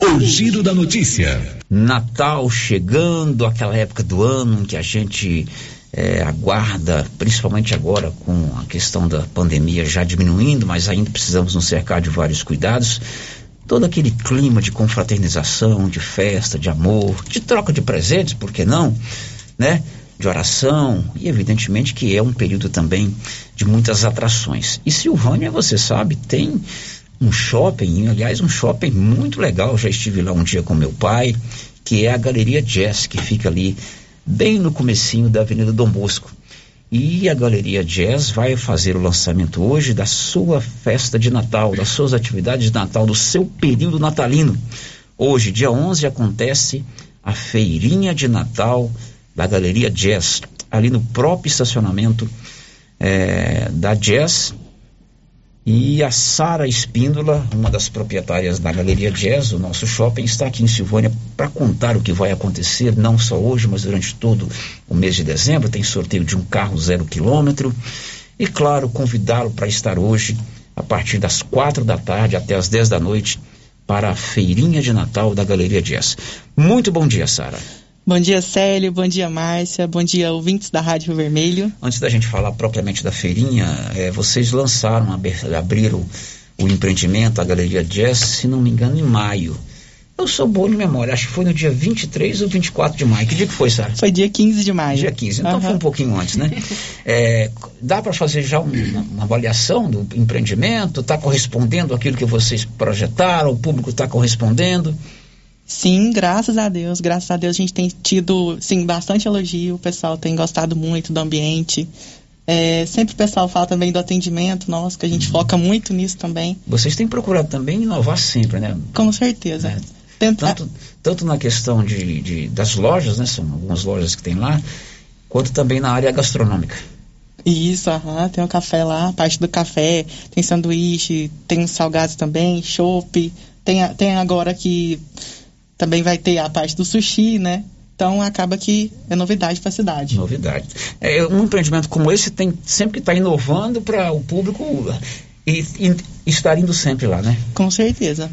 O giro da notícia. Natal chegando, aquela época do ano em que a gente é, aguarda, principalmente agora com a questão da pandemia já diminuindo, mas ainda precisamos nos cercar de vários cuidados todo aquele clima de confraternização, de festa, de amor, de troca de presentes, por que não, né? De oração e evidentemente que é um período também de muitas atrações. E Silvânia, você sabe, tem um shopping, aliás, um shopping muito legal. Já estive lá um dia com meu pai, que é a Galeria Jazz, que fica ali bem no comecinho da Avenida Dom Bosco. E a Galeria Jazz vai fazer o lançamento hoje da sua festa de Natal, das suas atividades de Natal, do seu período natalino. Hoje, dia 11, acontece a feirinha de Natal da Galeria Jazz, ali no próprio estacionamento é, da Jazz, e a Sara Espíndola, uma das proprietárias da Galeria Jazz, o nosso shopping, está aqui em Silvânia para contar o que vai acontecer, não só hoje, mas durante todo o mês de dezembro. Tem sorteio de um carro zero quilômetro. E, claro, convidá-lo para estar hoje, a partir das quatro da tarde até as dez da noite, para a feirinha de Natal da Galeria Jazz. Muito bom dia, Sara. Bom dia, Célio. Bom dia, Márcia. Bom dia, ouvintes da Rádio Vermelho. Antes da gente falar propriamente da feirinha, é, vocês lançaram, abriram o empreendimento, a Galeria Jazz, se não me engano, em maio. Eu sou bom de memória, acho que foi no dia 23 ou 24 de maio. Que dia que foi, Sara? Foi dia 15 de maio. Dia 15, então uhum. foi um pouquinho antes, né? é, dá para fazer já uma, uma, avaliação do empreendimento? Está correspondendo aquilo que vocês projetaram? O público está correspondendo? Sim, graças a Deus, graças a Deus a gente tem tido, sim, bastante elogio, o pessoal tem gostado muito do ambiente. É, sempre o pessoal fala também do atendimento nosso, que a gente uhum. foca muito nisso também. Vocês têm procurado também inovar sempre, né? Com certeza. É. Tanto, tanto na questão de, de, das lojas, né? São algumas lojas que tem lá, quanto também na área gastronômica. Isso, aham, tem o café lá, parte do café, tem sanduíche, tem salgados também, chopp, tem, tem agora que também vai ter a parte do sushi, né? Então acaba que é novidade para a cidade. Novidade. É, um empreendimento como esse tem sempre que estar tá inovando para o público e, e, estar indo sempre lá, né? Com certeza.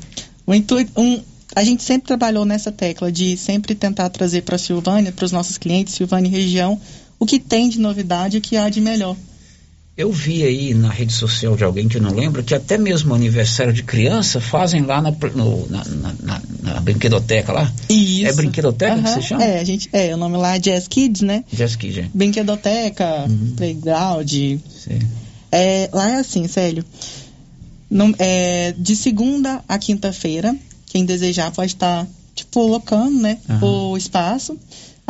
O intuito, um, a gente sempre trabalhou nessa tecla de sempre tentar trazer para a Silvânia, para os nossos clientes, Silvânia e região, o que tem de novidade, o que há de melhor. Eu vi aí na rede social de alguém que eu não lembro que até mesmo aniversário de criança fazem lá na, no, na, na, na, brinquedoteca lá. Isso. É brinquedoteca uhum. que você chama? É, a gente, é, o nome lá é Jazz Kids, né? Jazz Kids, é. Brinquedoteca, uhum. playground. Sim. É, lá é assim, Célio. Não, é, de segunda a quinta-feira, quem desejar pode estar, tipo, colocando, né, uhum. o espaço.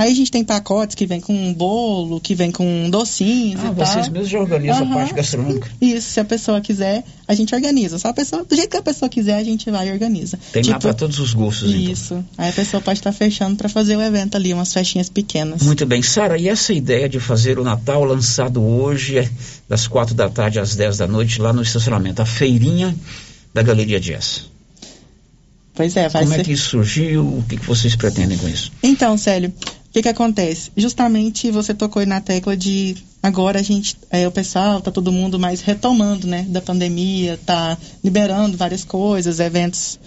Aí a gente tem pacotes que vem com um bolo, que vem com docinhos ah, e vocês mesmos já organizam uhum. a parte gastronômica? Isso, se a pessoa quiser, a gente organiza. Só a pessoa, do jeito que a pessoa quiser, a gente vai e organiza. Tem tipo, lá para todos os gostos, então. Isso. Então. Aí a pessoa pode estar fechando para fazer o evento ali, umas festinhas pequenas. Muito bem. Sara, e essa ideia de fazer o Natal lançado hoje, das quatro da tarde às dez da noite, lá no estacionamento, a feirinha da Galeria Jazz? Pois é, vai Como ser... é que isso surgiu? O que, que vocês pretendem com isso? Então, Célio, que que acontece? Justamente você tocou aí na tecla de agora a gente, é, o pessoal, tá todo mundo mais retomando, né, da pandemia, tá liberando várias coisas, eventos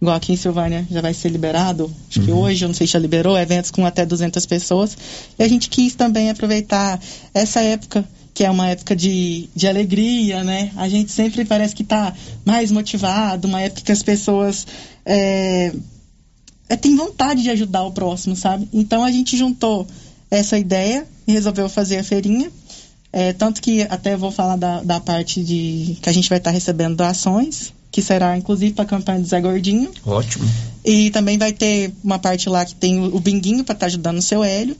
igual aqui em Silvânia já vai ser liberado, acho que hoje, eu não sei se já liberou, eventos com até 200 pessoas. E a gente quis também aproveitar essa época, que é uma época de, de alegria, né? A gente sempre parece que tá mais motivado, uma época que as pessoas é, é, têm vontade de ajudar o próximo, sabe? Então a gente juntou essa ideia e resolveu fazer a feirinha. É, tanto que até vou falar da, da parte de que a gente vai estar recebendo doações, que será inclusive para a campanha do Zé Gordinho. Ótimo. E também vai ter uma parte lá que tem o, o binguinho para estar ajudando o seu Hélio.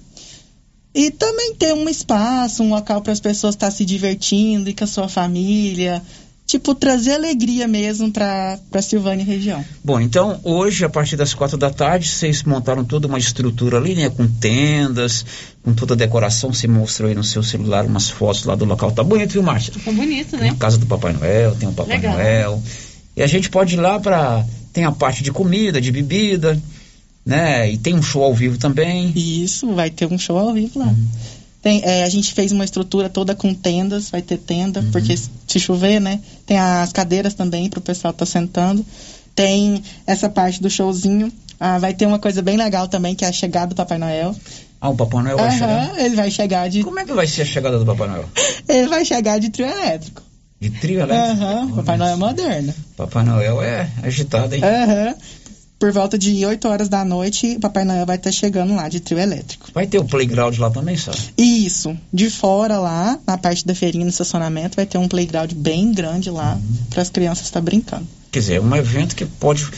E também ter um espaço, um local para as pessoas estar se divertindo e com a sua família. Tipo, trazer alegria mesmo para Silvânia e região. Bom, então hoje, a partir das quatro da tarde, vocês montaram toda uma estrutura ali, né? Com tendas, com toda a decoração. Você mostrou aí no seu celular umas fotos lá do local. Tá bonito, viu, Márcia? Ficou bonito, Tem né? a casa do Papai Noel, tem o Papai Legal. Noel. E a gente pode ir lá para Tem a parte de comida, de bebida, né? E tem um show ao vivo também. Isso, vai ter um show ao vivo lá. Tem, é, a gente fez uma estrutura toda com tendas, vai ter tenda, porque se chover, né? Tem as cadeiras também para o pessoal estar sentando. Tem essa parte do showzinho. Ah, vai ter uma coisa bem legal também, que é a chegada do Papai Noel. Ah, o Papai Noel vai Aham, chegar. ele vai chegar de. Como é que vai ser a chegada do Papai Noel? Ele vai chegar de trio elétrico. De trio elétrico? Aham, Papai Noel é moderno. Papai Noel é agitado, hein? Aham. Por volta de 8 horas da noite, o Papai Noel vai estar chegando lá de trio elétrico. Vai ter o playground lá também, sabe? Isso. De fora lá, na parte da feirinha no estacionamento, vai ter um playground bem grande lá para as crianças estar brincando. Quer dizer, é um evento que pode,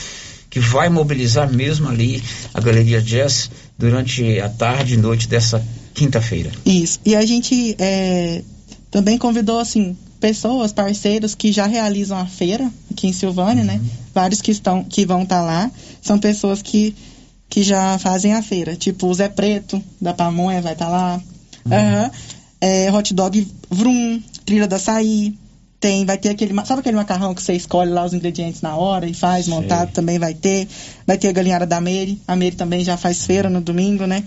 que vai mobilizar mesmo ali a Galeria Jazz durante a tarde e noite dessa quinta-feira. Isso. E a gente é, também convidou, assim, pessoas, parceiros que já realizam a feira aqui em Silvânia, né? Vários que, estão, que vão estar lá. São pessoas que, que já fazem a feira. Tipo, o Zé Preto, da Pamonha, vai estar lá. Aham. É, hot dog Vrum, trilha da açaí. Tem, vai ter aquele, sabe aquele macarrão que você escolhe lá os ingredientes na hora e faz montado, também vai ter. Vai ter a galinhada da Meire, a Meire também já faz feira no domingo, né?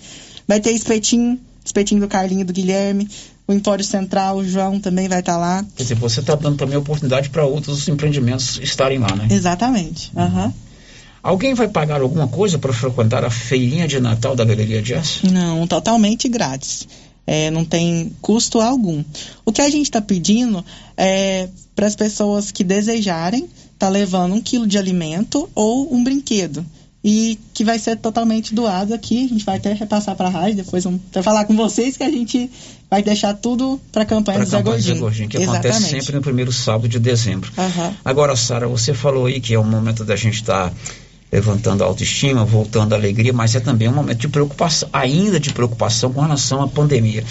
Vai ter espetinho, espetinho do Carlinho e do Guilherme. O Empório Central, o João também vai estar lá. Quer dizer, você está dando também oportunidade para outros empreendimentos estarem lá, né? Exatamente. Aham. Alguém vai pagar alguma coisa para frequentar a feirinha de Natal da Galeria Jazz? Não, totalmente grátis. É, não tem custo algum. O que a gente está pedindo é para as pessoas que desejarem tá levando um quilo de alimento ou um brinquedo. E que vai ser totalmente doado aqui. A gente vai até repassar para a rádio, depois vamos falar com vocês que a gente vai deixar tudo para a campanha Para do Zé do Zé Gordinho. Gordinho, que acontece Exatamente. sempre no primeiro sábado de dezembro. Aham. Agora, Sara, você falou aí que é um momento da gente estar levantando a autoestima, voltando a alegria, mas é também um momento de preocupação, ainda de preocupação com relação à pandemia.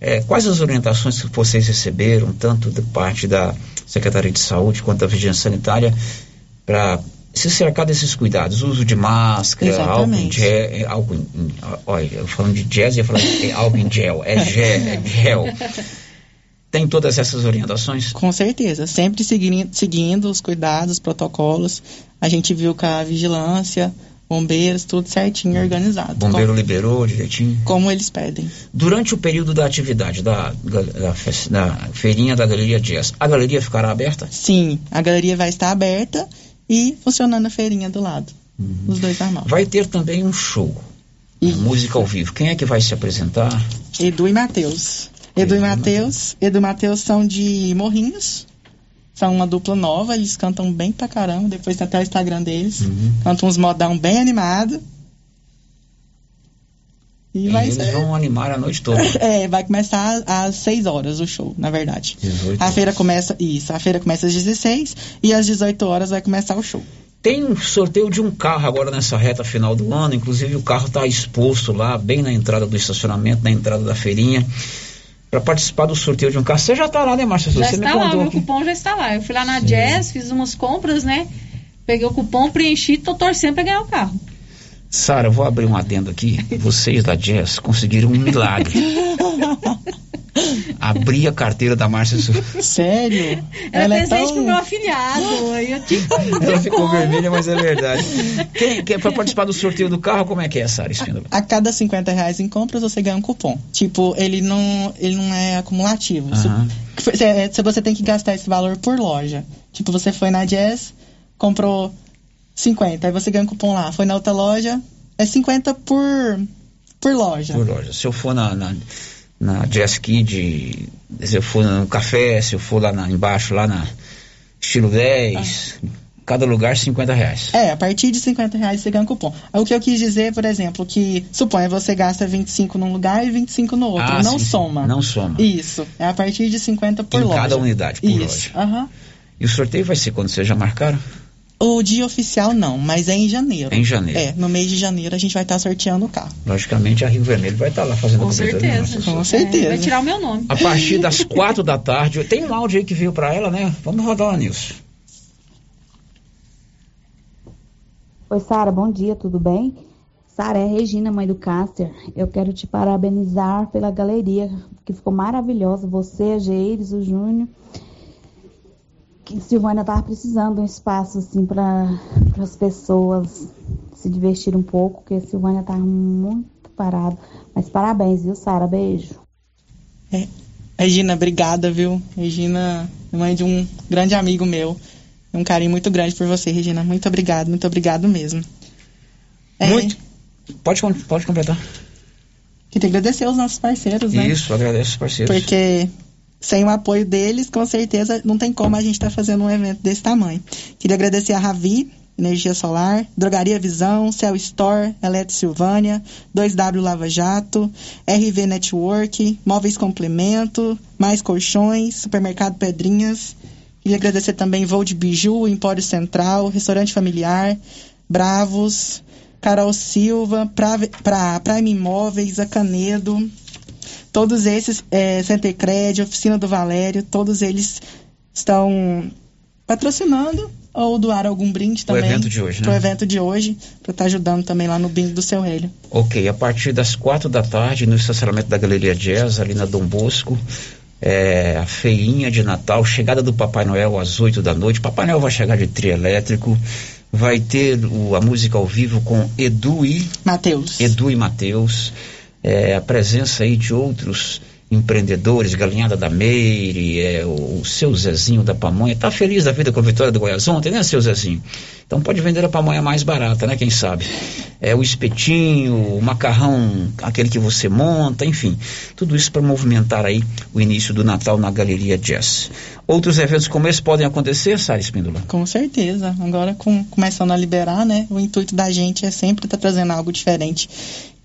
É, quais as orientações que vocês receberam, tanto da parte da Secretaria de Saúde quanto da Vigilância Sanitária, para se cercar desses cuidados? Uso de máscara, álcool em gel. é, álcool em- em- olha, eu falando de jazz, ia falar de é, álcool em gel. É gel, é gel. Tem todas essas orientações? Com certeza, sempre seguindo, seguindo os cuidados, os protocolos. A gente viu com a vigilância, bombeiros, tudo certinho, organizado. Bombeiro como, liberou direitinho? como eles pedem. Durante o período da atividade da, da, da da feirinha da Galeria Jazz, a galeria ficará aberta? Sim, a galeria vai estar aberta e funcionando a feirinha do lado. Os dois normal. Vai ter também um show, uma música ao vivo. Quem é que vai se apresentar? Edu e Matheus. Edu e Matheus. Edu e Matheus são de Morrinhos. São uma dupla nova, eles cantam bem pra caramba. Depois tem até o Instagram deles. Cantam uns modão bem animado. E E vai eles ser. vão animar a noite toda. É, vai começar às 6 horas o show, na verdade. 18 A feira começa. Isso, a feira começa às 16 e às 18 horas vai começar o show. Tem um sorteio de um carro agora nessa reta final do ano, inclusive o carro está exposto lá, bem na entrada do estacionamento, na entrada da feirinha, para participar do sorteio de um carro. Você já está lá, né, Márcia? Já Você me está lá, meu aqui. cupom já está lá. Eu fui lá na Jazz, fiz umas compras, né? Peguei o cupom, preenchi, tô torcendo pra ganhar o carro. Sara, eu vou abrir um adendo aqui. Vocês da Jazz conseguiram um milagre. Abri a carteira da Márcia Sério? Ela, Ela é presente tão... pro meu afiliado. Eu te Ela ficou vermelha, mas é verdade. Quem, quem para participar do sorteio do carro, como é que é, Sara A, a cada 50 reais em compras, você ganha um cupom. Tipo, ele não, ele não é acumulativo. Uhum. Se, se você tem que gastar esse valor por loja. Tipo, você foi na Jazz, comprou 50, aí você ganha um cupom lá. Foi na outra loja, é 50 por, por loja. Por loja. Se eu for na, na, na Jazz Kid, se eu for no café, se eu for lá na, embaixo, lá na Estilo 10, ah. cada lugar 50 reais. É, a partir de 50 reais você ganha um cupom. O que eu quis dizer, por exemplo, que suponha você gasta 25 num lugar e 25 no outro. Ah, não sim, soma. Não soma. Isso. É a partir de 50 por em loja. cada unidade por Isso. loja. Uhum. E o sorteio vai ser quando vocês já marcaram? O dia oficial não, mas é em janeiro. É em janeiro. É, no mês de janeiro a gente vai estar sorteando o carro. Logicamente a Rio Vermelho vai estar lá fazendo Com certeza. Com certeza. É, vai tirar o meu nome. A partir das quatro da tarde, tem um áudio aí que veio para ela, né? Vamos rodar o Nilson. Oi, Sara, bom dia, tudo bem? Sara, é Regina, mãe do Cáster. Eu quero te parabenizar pela galeria, que ficou maravilhosa. Você, a Geires, o Júnior que Silvânia estava precisando de um espaço assim para as pessoas se divertirem um pouco, porque Silvânia estava muito parado. Mas parabéns, viu, Sara? Beijo. É. Regina, obrigada, viu? Regina mãe de um grande amigo meu. Um carinho muito grande por você, Regina. Muito obrigado, muito obrigado mesmo. É, muito. Pode, pode completar. Queria agradecer aos nossos parceiros, né? Isso, agradeço os parceiros. Porque sem o apoio deles, com certeza não tem como a gente estar tá fazendo um evento desse tamanho. Queria agradecer a Ravi, Energia Solar, Drogaria Visão, Cell Store, Eletro Silvânia, 2W Lava Jato, RV Network, Móveis Complemento, Mais Colchões, Supermercado Pedrinhas. Queria agradecer também Voo de Biju, Empório Central, Restaurante Familiar, Bravos, Carol Silva, pra, pra, Prime Imóveis, Acanedo, Todos esses, é, Centecred, Oficina do Valério, todos eles estão patrocinando ou doar algum brinde também. O evento de hoje, né? Pro evento de hoje, para estar tá ajudando também lá no bingo do seu Hélio. Ok, a partir das quatro da tarde, no estacionamento da Galeria Jazz, ali na Dom Bosco, é, a feirinha de Natal, chegada do Papai Noel às oito da noite. Papai Noel vai chegar de trio elétrico, vai ter o, a música ao vivo com Edu e... Matheus. Edu e Matheus é, a presença aí de outros empreendedores, Galinhada da Meire, é, o, o seu Zezinho da Pamonha, tá feliz da vida com a vitória do Goiás ontem, né, seu Zezinho? Então pode vender a pamonha mais barata, né, quem sabe? É o espetinho, o macarrão, aquele que você monta, enfim, tudo isso para movimentar aí o início do Natal na Galeria Jazz. Outros eventos como esse podem acontecer, Sara Espíndola? Com certeza. Agora com, começando a liberar, né, o intuito da gente é sempre estar tá trazendo algo diferente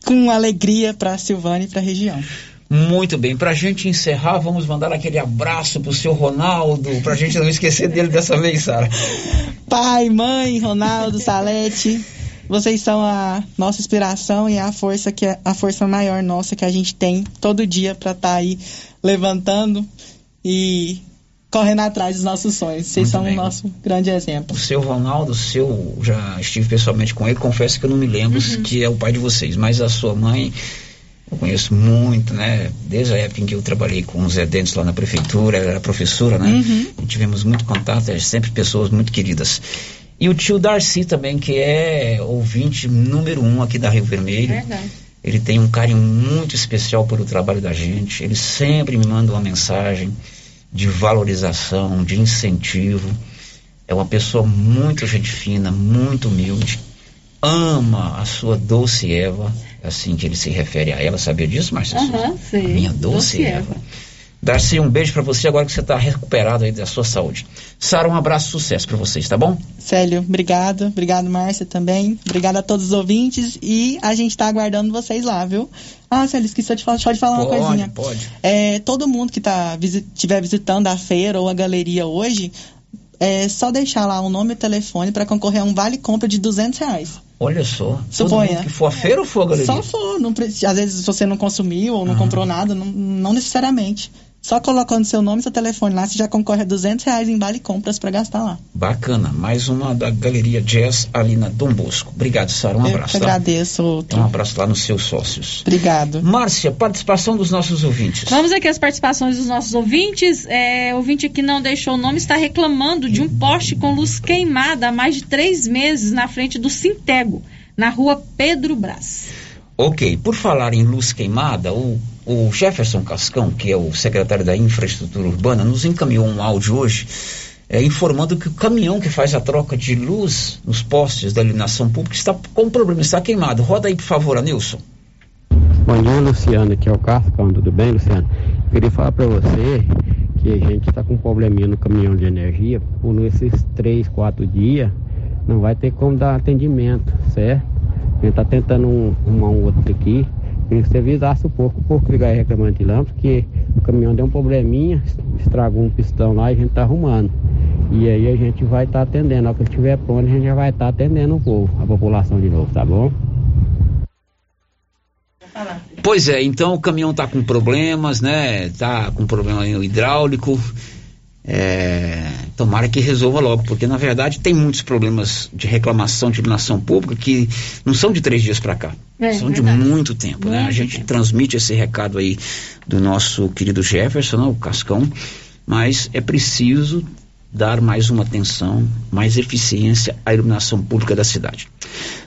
com alegria para a Silvânia e para a região. Muito bem, para a gente encerrar, vamos mandar aquele abraço pro seu Ronaldo, para a gente não esquecer dele dessa vez, Sara. Pai, mãe, Ronaldo, Salete, vocês são a nossa inspiração e a força que é a força maior nossa que a gente tem todo dia para estar tá aí levantando e correndo atrás dos nossos sonhos. Vocês Muito são bem. o nosso grande exemplo. O seu Ronaldo, o seu, já estive pessoalmente com ele, confesso que eu não me lembro uhum. que é o pai de vocês, mas a sua mãe eu conheço muito, né? Desde a época em que eu trabalhei com os Dentes lá na prefeitura, ela era professora, né? Uhum. E tivemos muito contato, é sempre pessoas muito queridas. E o tio Darcy também, que é ouvinte número um aqui da Rio Vermelho. Verdade. Ele tem um carinho muito especial pelo trabalho da gente. Ele sempre me manda uma mensagem de valorização, de incentivo. É uma pessoa muito gente fina, muito humilde. Ama a sua doce Eva, assim que ele se refere a ela. Sabia disso, Marcia? Uhum, sim. Minha doce, doce Eva. Eva. Darcy, um beijo para você agora que você está recuperado aí da sua saúde. Sara, um abraço, sucesso para vocês, tá bom? Célio, obrigado. Obrigado, Márcia, também. Obrigado a todos os ouvintes e a gente está aguardando vocês lá, viu? Ah, Célio, esqueci de falar, de falar pode, uma coisinha. Pode, é, todo mundo que tá, estiver visitando a feira ou a galeria hoje, é só deixar lá o nome e o telefone para concorrer a um vale compra de 200 reais. Olha só. Suponha. que for a feira ou for a galeria? Só for. Não, às vezes você não consumiu ou não comprou nada, não, não necessariamente. Só colocando seu nome e seu telefone lá, você já concorre a 200 reais em vale compras para gastar lá. Bacana. Mais uma da Galeria Jazz ali na Dom Bosco. Obrigado, Sara. Um Eu abraço. que tá? agradeço. Outro. Um abraço lá nos seus sócios. Obrigado. Márcia, participação dos nossos ouvintes. Vamos aqui as participações dos nossos ouvintes. É, o ouvinte que não deixou o nome está reclamando de um poste com luz queimada há mais de três meses na frente do Sintego, na rua Pedro Brás. Ok, por falar em luz queimada, o, o Jefferson Cascão, que é o secretário da Infraestrutura Urbana, nos encaminhou um áudio hoje é, informando que o caminhão que faz a troca de luz nos postes da iluminação pública está com problema, está queimado. Roda aí, por favor, Anilson. Bom dia, Luciano. Aqui é o Cascão. Tudo bem, Luciano? Queria falar para você que a gente está com um probleminha no caminhão de energia. Por esses três, quatro dias, não vai ter como dar atendimento, certo? A gente está tentando um, um outro aqui. Queria que você avisasse um pouco, um pouco ligar reclamando de lâmpada, porque o caminhão deu um probleminha, estragou um pistão lá e a gente está arrumando. E aí a gente vai estar atendendo. Na que estiver pronto, a gente já vai estar atendendo o povo, a população de novo, tá bom? Pois é, então o caminhão está com problemas, né? Tá com problema hidráulico. É, tomara que resolva logo, porque na verdade tem muitos problemas de reclamação de iluminação pública que não são de três dias para cá, É, são de verdade. muito tempo, né? A Muito gente transmite esse recado aí do nosso querido Jefferson, né, o Cascão, mas é preciso dar mais uma atenção, mais eficiência à iluminação pública da cidade.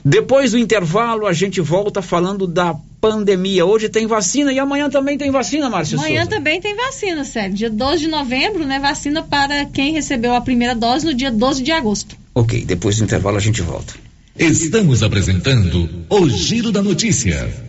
Depois do intervalo, a gente volta falando da pandemia. Hoje tem vacina e amanhã também tem vacina, Márcio Amanhã Souza. também tem vacina, sério. Dia 12 de novembro, né? Vacina para quem recebeu a primeira dose no dia 12 de agosto. Ok, depois do intervalo a gente volta. Estamos apresentando o Giro da Notícia.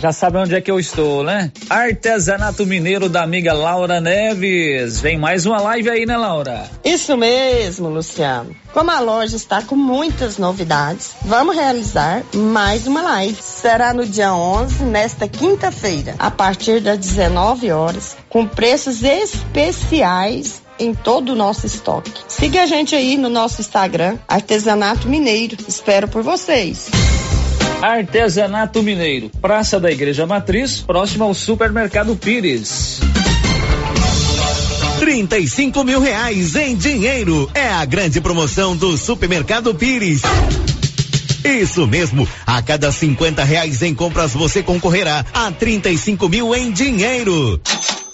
Já sabe onde é que eu estou, né? Artesanato Mineiro da amiga Laura Neves. Vem mais uma live aí, né, Laura? Isso mesmo, Luciano. Como a loja está com muitas novidades, vamos realizar mais uma live. Será no dia 11, nesta quinta-feira, a partir das 19 horas, com preços especiais em todo o nosso estoque. Siga a gente aí no nosso Instagram, Artesanato Mineiro. Espero por vocês. Artesanato Mineiro, Praça da Igreja Matriz, próximo ao Supermercado Pires. 35 mil reais em dinheiro. É a grande promoção do Supermercado Pires. Isso mesmo, a cada 50 reais em compras você concorrerá a 35 mil em dinheiro.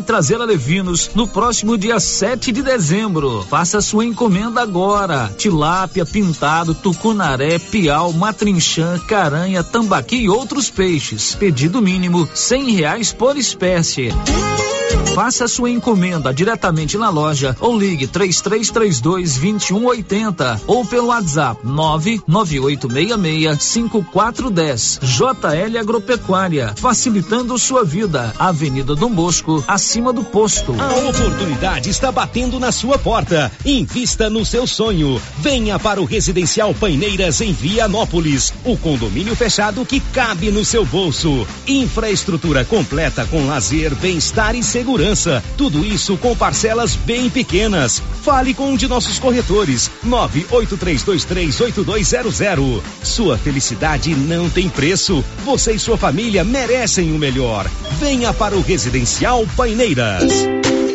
trazer a Levinos no próximo dia 7 de dezembro. Faça sua encomenda agora. Tilápia, pintado, tucunaré, piau, matrinchã, caranha, tambaqui e outros peixes. Pedido mínimo cem reais por espécie. Faça sua encomenda diretamente na loja ou ligue 3332 2180 ou pelo WhatsApp 99866 5410. JL Agropecuária, facilitando sua vida. Avenida Dom Bosco, acima do posto. A oportunidade está batendo na sua porta. Invista no seu sonho. Venha para o Residencial Paineiras em Vianópolis. O condomínio fechado que cabe no seu bolso. Infraestrutura completa com lazer, bem-estar e segurança. Tudo isso com parcelas bem pequenas. Fale com um de nossos corretores. 983238200. Sua felicidade não tem preço. Você e sua família merecem o melhor. Venha para o Residencial Paineiras.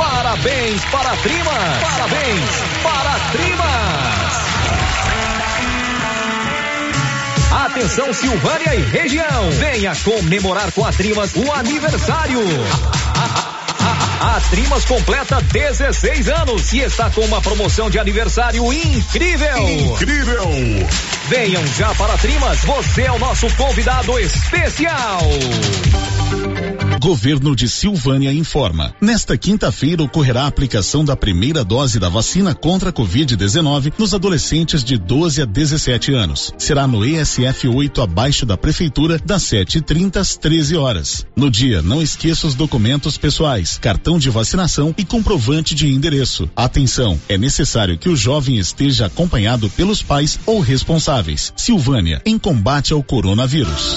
Parabéns para a Trimas! Parabéns para a Trimas! Atenção Silvânia e região, venha comemorar com a Trimas o aniversário. A Trimas completa 16 anos e está com uma promoção de aniversário incrível. Incrível! Venham já para a Trimas, você é o nosso convidado especial. Governo de Silvânia informa. Nesta quinta-feira ocorrerá a aplicação da primeira dose da vacina contra a Covid-19 nos adolescentes de 12 a 17 anos. Será no ESF 8 abaixo da prefeitura das 7h30 às 13 horas. No dia, não esqueça os documentos pessoais, cartão de vacinação e comprovante de endereço. Atenção, é necessário que o jovem esteja acompanhado pelos pais ou responsáveis. Silvânia, em combate ao coronavírus.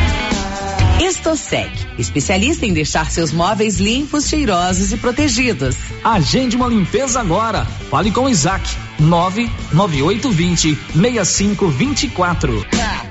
Estosec, especialista em deixar seus móveis limpos, cheirosos e protegidos. Agende uma limpeza agora. Fale com Isaac. 99820 6524.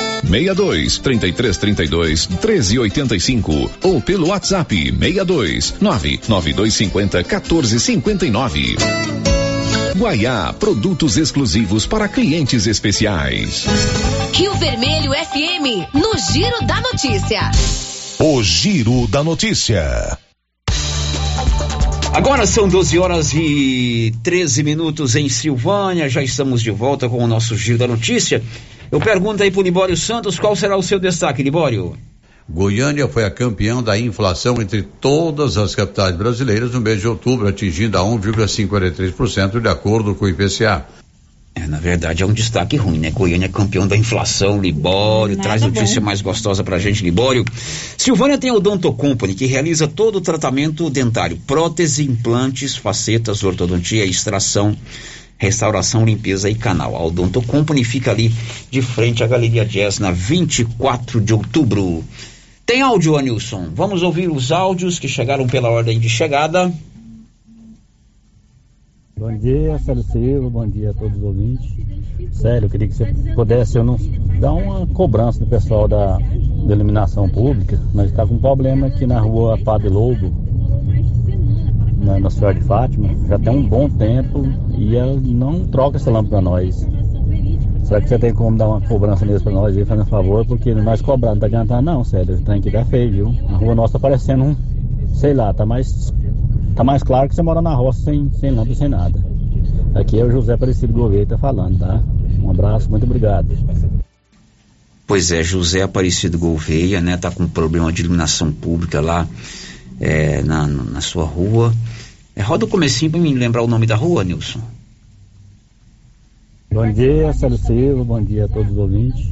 62 33 32 13 85 ou pelo WhatsApp 62 99250 14 59. Guaiá, produtos exclusivos para clientes especiais. Rio Vermelho FM, no Giro da Notícia. O Giro da Notícia. Agora são 12 horas e 13 minutos em Silvânia. Já estamos de volta com o nosso Giro da Notícia. Eu pergunto aí pro Libório Santos qual será o seu destaque, Libório. Goiânia foi a campeã da inflação entre todas as capitais brasileiras no mês de outubro, atingindo a 1,53% de acordo com o IPCA. É, na verdade é um destaque ruim, né? Goiânia é campeão da inflação, Libório, Nada traz notícia bom. mais gostosa pra gente, Libório. Silvânia tem o Odonto Company, que realiza todo o tratamento dentário, prótese, implantes, facetas, ortodontia, extração, restauração, limpeza e canal. A Odonto Company fica ali de frente à Galeria Jazz, na 24 de outubro. Tem áudio, Anilson? Vamos ouvir os áudios que chegaram pela ordem de chegada. Bom dia, Célio Silva, bom dia a todos os ouvintes. Sério, eu queria que você pudesse eu não, dar uma cobrança do pessoal da, da iluminação pública. Nós estamos com um problema aqui na rua Padre Lobo, na, na Senhora de Fátima, já tem um bom tempo e ela não troca essa lâmpada para nós. Será que você tem como dar uma cobrança mesmo para nós aí, fazendo favor? Porque nós cobrar, não tá adiantando não, sério, trem aqui tá feio, viu? A rua nossa tá parecendo um, sei lá, tá mais Tá mais claro que você mora na roça sem, sem lâmpada, sem nada. Aqui é o José Aparecido Gouveia tá falando, tá? Um abraço, muito obrigado. Pois é, José Aparecido Gouveia, né? Tá com problema de iluminação pública lá é, na, na sua rua. É, roda o comecinho pra me lembrar o nome da rua, Nilson. Bom dia, Célio Silva, bom dia a todos os ouvintes.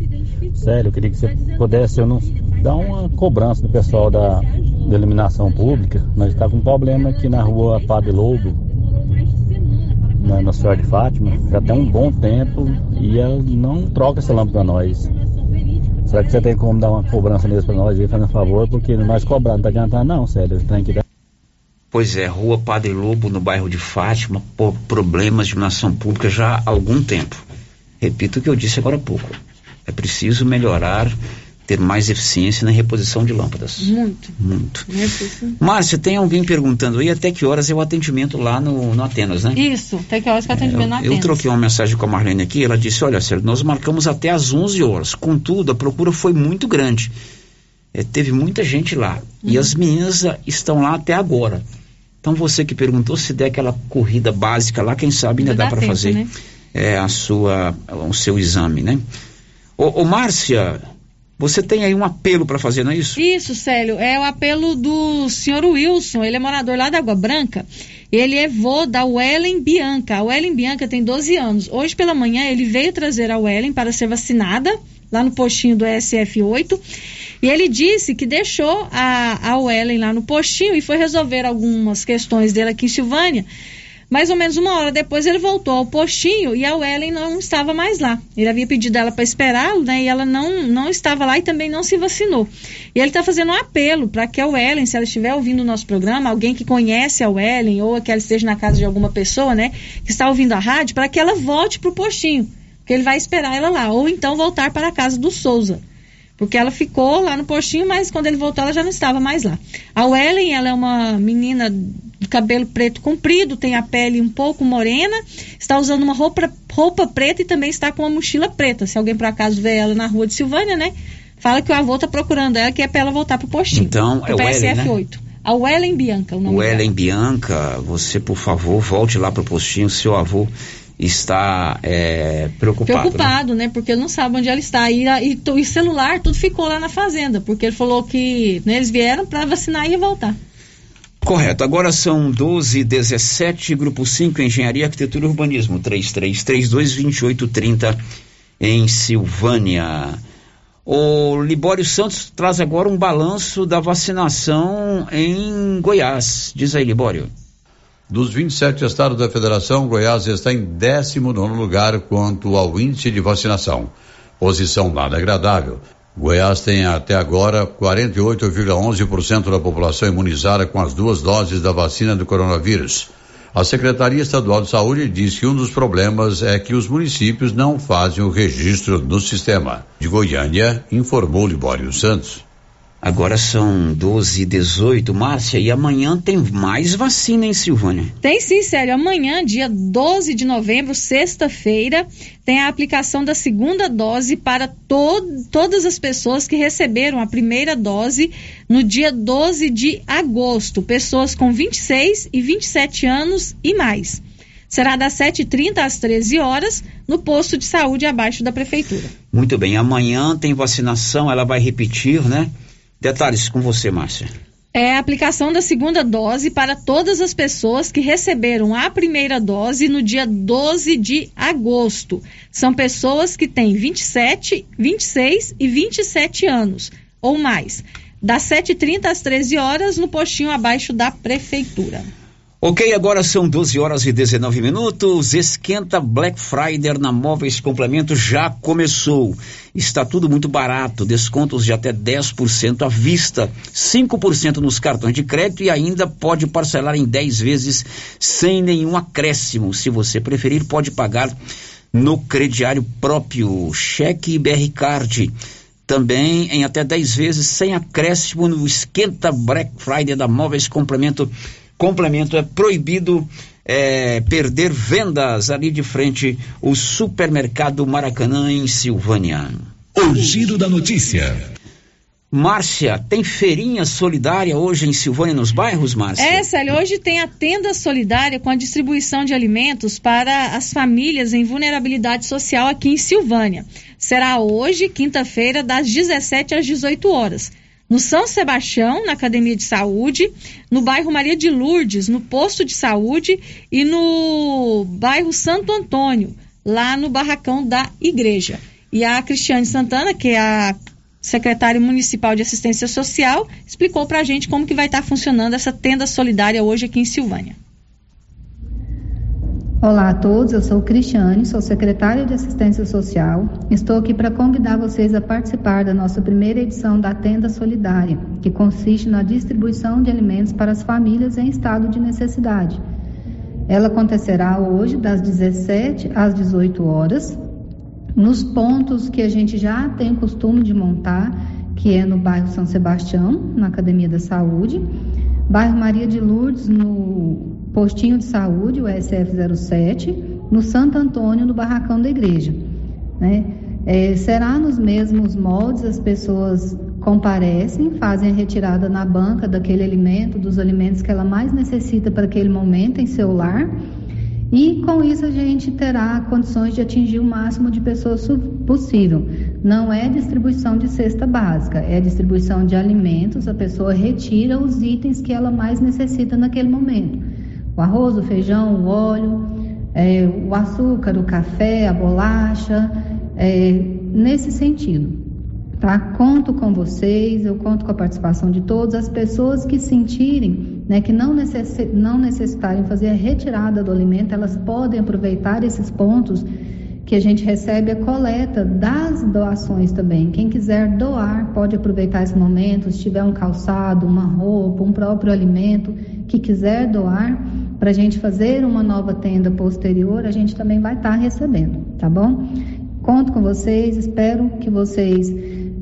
Sério, eu queria que você pudesse eu não, dar uma cobrança do pessoal da, da iluminação pública. Nós estamos com um problema aqui na rua Padre Lobo, na, na Senhora de Fátima, já tem um bom tempo e ela não troca essa lâmpada para nós. Será que você tem como dar uma cobrança mesmo para nós aí, fazendo favor? Porque nós cobrar, não tá adiantando não, sério, o trem aqui tá Pois é, Rua Padre Lobo, no bairro de Fátima, por problemas de iluminação pública já há algum tempo. Repito o que eu disse agora há pouco. É preciso melhorar, ter mais eficiência na reposição de lâmpadas. Muito. Muito. Márcia, tem alguém perguntando aí até que horas é o atendimento lá no, no Atenas, né? Isso, tem que horas que atendimento na Eu troquei uma mensagem com a Marlene aqui, ela disse, olha, Sérgio, nós marcamos até às 11 horas, contudo, a procura foi muito grande. É, teve muita gente lá, e Uhum. as meninas ah, estão lá até agora. Então você que perguntou, se der aquela corrida básica lá, quem sabe ainda dá dá para fazer né? é, a sua, o seu exame, né? Ô, ô Márcia, você tem aí um apelo para fazer, não é isso? Isso, Célio, é o apelo do senhor Wilson, ele é morador lá da Água Branca, ele é vô da Wellen Bianca, a Wellen Bianca tem 12 anos, hoje pela manhã ele veio trazer a Wellen para ser vacinada, lá no postinho do SF8, e ele disse que deixou a, a Wellen lá no postinho e foi resolver algumas questões dele aqui em Silvânia, mais ou menos uma hora depois ele voltou ao postinho e a Wellen não estava mais lá. Ele havia pedido ela para esperá-lo, né? E ela não, não estava lá e também não se vacinou. E ele está fazendo um apelo para que a Wellen, se ela estiver ouvindo o nosso programa, alguém que conhece a Wellen ou que ela esteja na casa de alguma pessoa, né? Que está ouvindo a rádio, para que ela volte para o postinho. Porque ele vai esperar ela lá. Ou então voltar para a casa do Souza. Porque ela ficou lá no postinho, mas quando ele voltou ela já não estava mais lá. A Wellen, ela é uma menina de cabelo preto comprido, tem a pele um pouco morena, está usando uma roupa, roupa preta e também está com uma mochila preta. Se alguém por acaso vê ela na rua de Silvânia, né? Fala que o avô está procurando ela, que é para ela voltar pro postinho. Então, pro é Wellen, né? PSF8. A Wellen Bianca, o nome O dela. Ellen Bianca, você por favor volte lá para o postinho, seu avô está é, preocupado. Preocupado, né? Porque ele não sabe onde ela está. E, e, e celular, tudo ficou lá na fazenda, porque ele falou que né, eles vieram para vacinar e voltar. Correto. Agora são 12 17 Grupo 5, Engenharia, Arquitetura e Urbanismo, 3332-2830 em Silvânia. O Libório Santos traz agora um balanço da vacinação em Goiás. Diz aí, Libório. Dos 27 estados da federação, Goiás está em 19 lugar quanto ao índice de vacinação. Posição nada agradável. Goiás tem até agora 48,11% da população imunizada com as duas doses da vacina do coronavírus. A Secretaria Estadual de Saúde diz que um dos problemas é que os municípios não fazem o registro no sistema. De Goiânia, informou Libório Santos. Agora são 12 e 18, Márcia, e amanhã tem mais vacina em Silvânia. Tem sim, Célio. Amanhã, dia 12 de novembro, sexta-feira, tem a aplicação da segunda dose para to todas as pessoas que receberam a primeira dose no dia 12 de agosto. Pessoas com 26 e 27 anos e mais. Será das 7h30 às 13 horas no posto de saúde abaixo da prefeitura. Muito bem, amanhã tem vacinação, ela vai repetir, né? Detalhes com você, Márcia. É a aplicação da segunda dose para todas as pessoas que receberam a primeira dose no dia 12 de agosto. São pessoas que têm 27, 26 e 27 anos ou mais. Das 7h30 às 13 horas no postinho abaixo da prefeitura. Ok, agora são 12 horas e 19 minutos. Esquenta Black Friday na Móveis Complemento já começou. Está tudo muito barato, descontos de até 10% à vista, 5% nos cartões de crédito e ainda pode parcelar em 10 vezes sem nenhum acréscimo. Se você preferir, pode pagar no crediário próprio, cheque e BR Card também em até 10 vezes sem acréscimo no Esquenta Black Friday da Móveis Complemento complemento é proibido é, perder vendas ali de frente o supermercado Maracanã em Silvânia. O giro da notícia. Márcia, tem feirinha solidária hoje em Silvânia nos bairros, Márcia? É, Célio, hoje tem a tenda solidária com a distribuição de alimentos para as famílias em vulnerabilidade social aqui em Silvânia. Será hoje, quinta-feira, das 17 às 18 horas no São Sebastião, na Academia de Saúde, no bairro Maria de Lourdes, no posto de saúde e no bairro Santo Antônio, lá no barracão da igreja. E a Cristiane Santana, que é a secretária municipal de assistência social, explicou para a gente como que vai estar tá funcionando essa tenda solidária hoje aqui em Silvânia. Olá a todos, eu sou Cristiane, sou secretária de Assistência Social. Estou aqui para convidar vocês a participar da nossa primeira edição da Tenda Solidária, que consiste na distribuição de alimentos para as famílias em estado de necessidade. Ela acontecerá hoje das 17 às 18 horas, nos pontos que a gente já tem costume de montar, que é no bairro São Sebastião, na Academia da Saúde, bairro Maria de Lourdes, no postinho de saúde, o SF07, no Santo Antônio, no barracão da igreja. Né? É, será nos mesmos moldes, as pessoas comparecem, fazem a retirada na banca daquele alimento, dos alimentos que ela mais necessita para aquele momento em seu lar. E com isso a gente terá condições de atingir o máximo de pessoas possível. Não é distribuição de cesta básica, é distribuição de alimentos. A pessoa retira os itens que ela mais necessita naquele momento o arroz, o feijão, o óleo, é, o açúcar, o café, a bolacha, é, nesse sentido. Tá? Conto com vocês, eu conto com a participação de todas as pessoas que sentirem né, que não, necess, não necessitarem fazer a retirada do alimento, elas podem aproveitar esses pontos que a gente recebe a coleta das doações também. Quem quiser doar pode aproveitar esse momento, se tiver um calçado, uma roupa, um próprio alimento que quiser doar, para a gente fazer uma nova tenda posterior, a gente também vai estar tá recebendo, tá bom? Conto com vocês, espero que vocês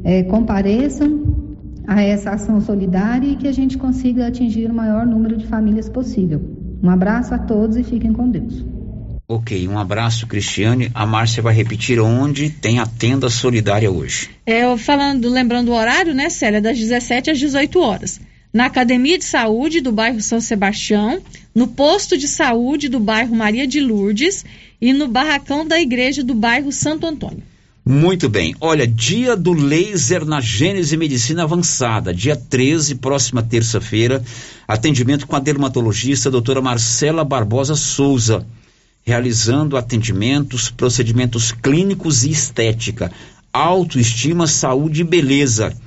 é, compareçam a essa ação solidária e que a gente consiga atingir o maior número de famílias possível. Um abraço a todos e fiquem com Deus. Ok, um abraço, Cristiane. A Márcia vai repetir onde tem a tenda solidária hoje. É, falando, lembrando o horário, né, Célia, das 17 às 18 horas na Academia de Saúde do bairro São Sebastião, no posto de saúde do bairro Maria de Lourdes e no barracão da igreja do bairro Santo Antônio. Muito bem. Olha, dia do laser na Gênese Medicina Avançada, dia 13, próxima terça-feira. Atendimento com a dermatologista doutora Marcela Barbosa Souza, realizando atendimentos, procedimentos clínicos e estética, autoestima, saúde e beleza.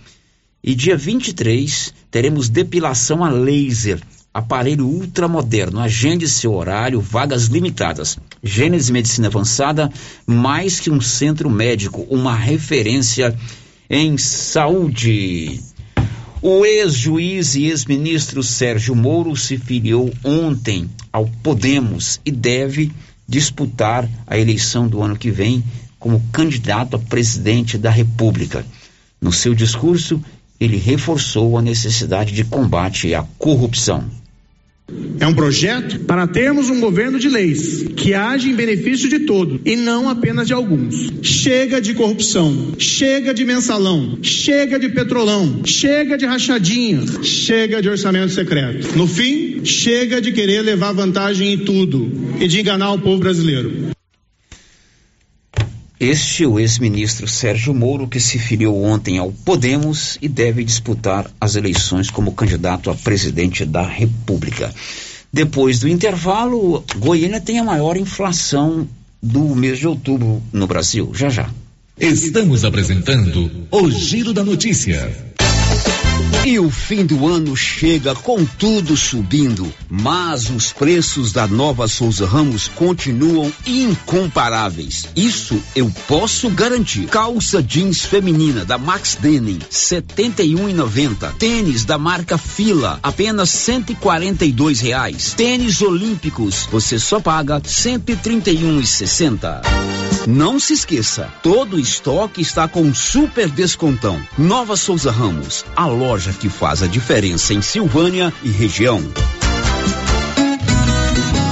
E dia 23, teremos depilação a laser aparelho ultramoderno. Agende seu horário, vagas limitadas. Gênese Medicina Avançada, mais que um centro médico, uma referência em saúde. O ex-juiz e ex-ministro Sérgio Moro se filiou ontem ao Podemos e deve disputar a eleição do ano que vem como candidato a presidente da República. No seu discurso, ele reforçou a necessidade de combate à corrupção. É um projeto para termos um governo de leis que age em benefício de todos e não apenas de alguns. Chega de corrupção, chega de mensalão, chega de petrolão, chega de rachadinha, chega de orçamento secreto. No fim, chega de querer levar vantagem em tudo e de enganar o povo brasileiro. Este o ex-ministro Sérgio Moro, que se filiou ontem ao Podemos e deve disputar as eleições como candidato a presidente da República. Depois do intervalo, Goiânia tem a maior inflação do mês de outubro no Brasil. Já já. Estamos apresentando o Giro da Notícia. E o fim do ano chega com tudo subindo, mas os preços da nova Souza Ramos continuam incomparáveis. Isso eu posso garantir. Calça jeans feminina da Max Denim, 71,90. Tênis da marca Fila, apenas 142 reais. Tênis olímpicos, você só paga 131,60. Não se esqueça, todo estoque está com super descontão. Nova Souza Ramos, a loja que faz a diferença em Silvânia e região.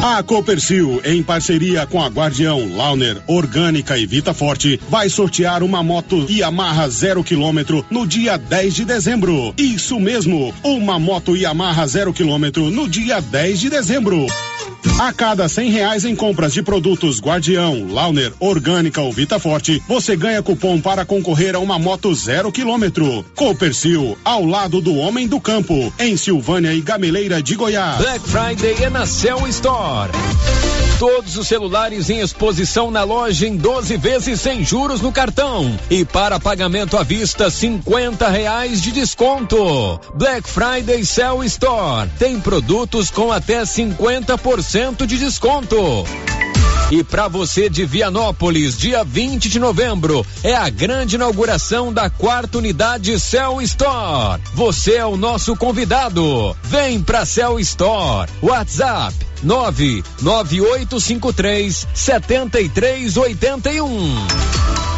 A Copercil, em parceria com a Guardião, Launer, Orgânica e Vita Forte, vai sortear uma moto Yamaha zero quilômetro no dia 10 de dezembro. Isso mesmo, uma moto Yamaha zero quilômetro no dia 10 de dezembro. A cada cem reais em compras de produtos Guardião, Launer, Orgânica ou Vita Forte, você ganha cupom para concorrer a uma moto zero quilômetro. Copercil, ao lado do homem do campo, em Silvânia e Gameleira de Goiás. Black Friday é na Cell Store. Todos os celulares em exposição na loja em 12 vezes sem juros no cartão. E para pagamento à vista, 50 reais de desconto. Black Friday Cell Store. Tem produtos com até 50% de desconto. E para você de Vianópolis, dia 20 de novembro, é a grande inauguração da quarta unidade Cell Store. Você é o nosso convidado. Vem pra Cell Store. WhatsApp 99853 7381.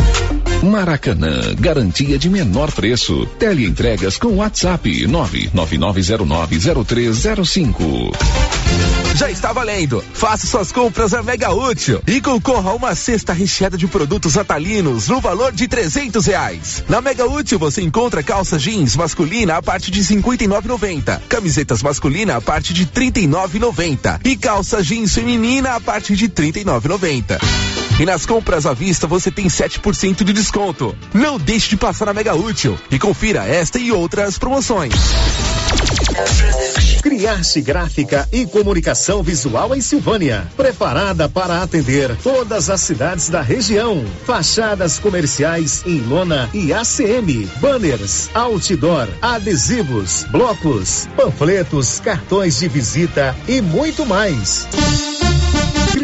Maracanã, garantia de menor preço. Teleentregas com WhatsApp 999090305. Já está valendo. Faça suas compras a Mega Útil e concorra a uma cesta recheada de produtos atalinos no valor de trezentos reais. Na Mega Útil você encontra calça jeans masculina a partir de cinquenta e camisetas masculina a partir de trinta e e calça jeans feminina a partir de trinta e E nas compras à vista você tem 7% de desconto. Não deixe de passar na Mega Útil e confira esta e outras promoções. Criarte Gráfica e Comunicação Visual em Silvânia. Preparada para atender todas as cidades da região. Fachadas comerciais em lona e ACM. Banners, outdoor, adesivos, blocos, panfletos, cartões de visita e muito mais.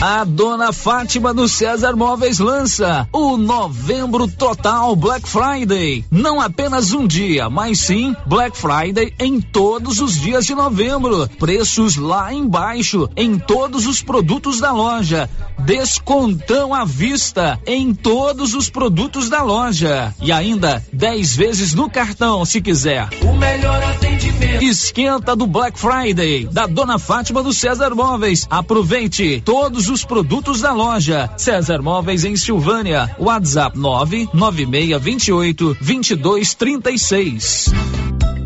A dona Fátima do César Móveis lança o Novembro Total Black Friday. Não apenas um dia, mas sim Black Friday em todos os dias de novembro. Preços lá embaixo em todos os produtos da loja. Descontão à vista em todos os produtos da loja. E ainda 10 vezes no cartão, se quiser. O melhor atendimento. Esquenta do Black Friday da dona Fátima do César Móveis. Aproveite todos os produtos da loja. César Móveis em Silvânia. WhatsApp 99628 2236.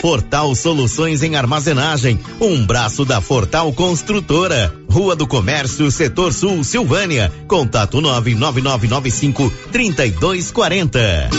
Fortal Soluções em Armazenagem, um braço da Fortal Construtora. Rua do Comércio, Setor Sul, Silvânia. Contato 99995 3240.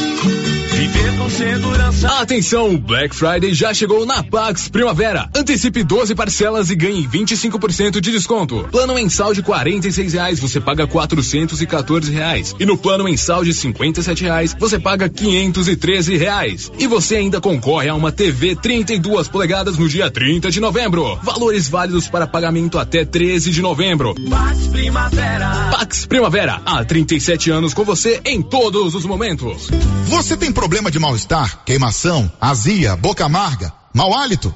Viver com segurança. Atenção, Black Friday já chegou na Pax Primavera. Antecipe 12 parcelas e ganhe 25% de desconto. Plano mensal de 46 reais, você paga 414 reais. E no plano mensal de 57 reais, você paga 513 reais. E você ainda concorre a uma TV 32 polegadas no dia 30 de novembro. Valores válidos para pagamento até 13 de novembro. Pax Primavera. Pax Primavera, há 37 anos com você em todos os momentos. Você tem problema de mal-estar, queimação, azia, boca amarga, mau hálito?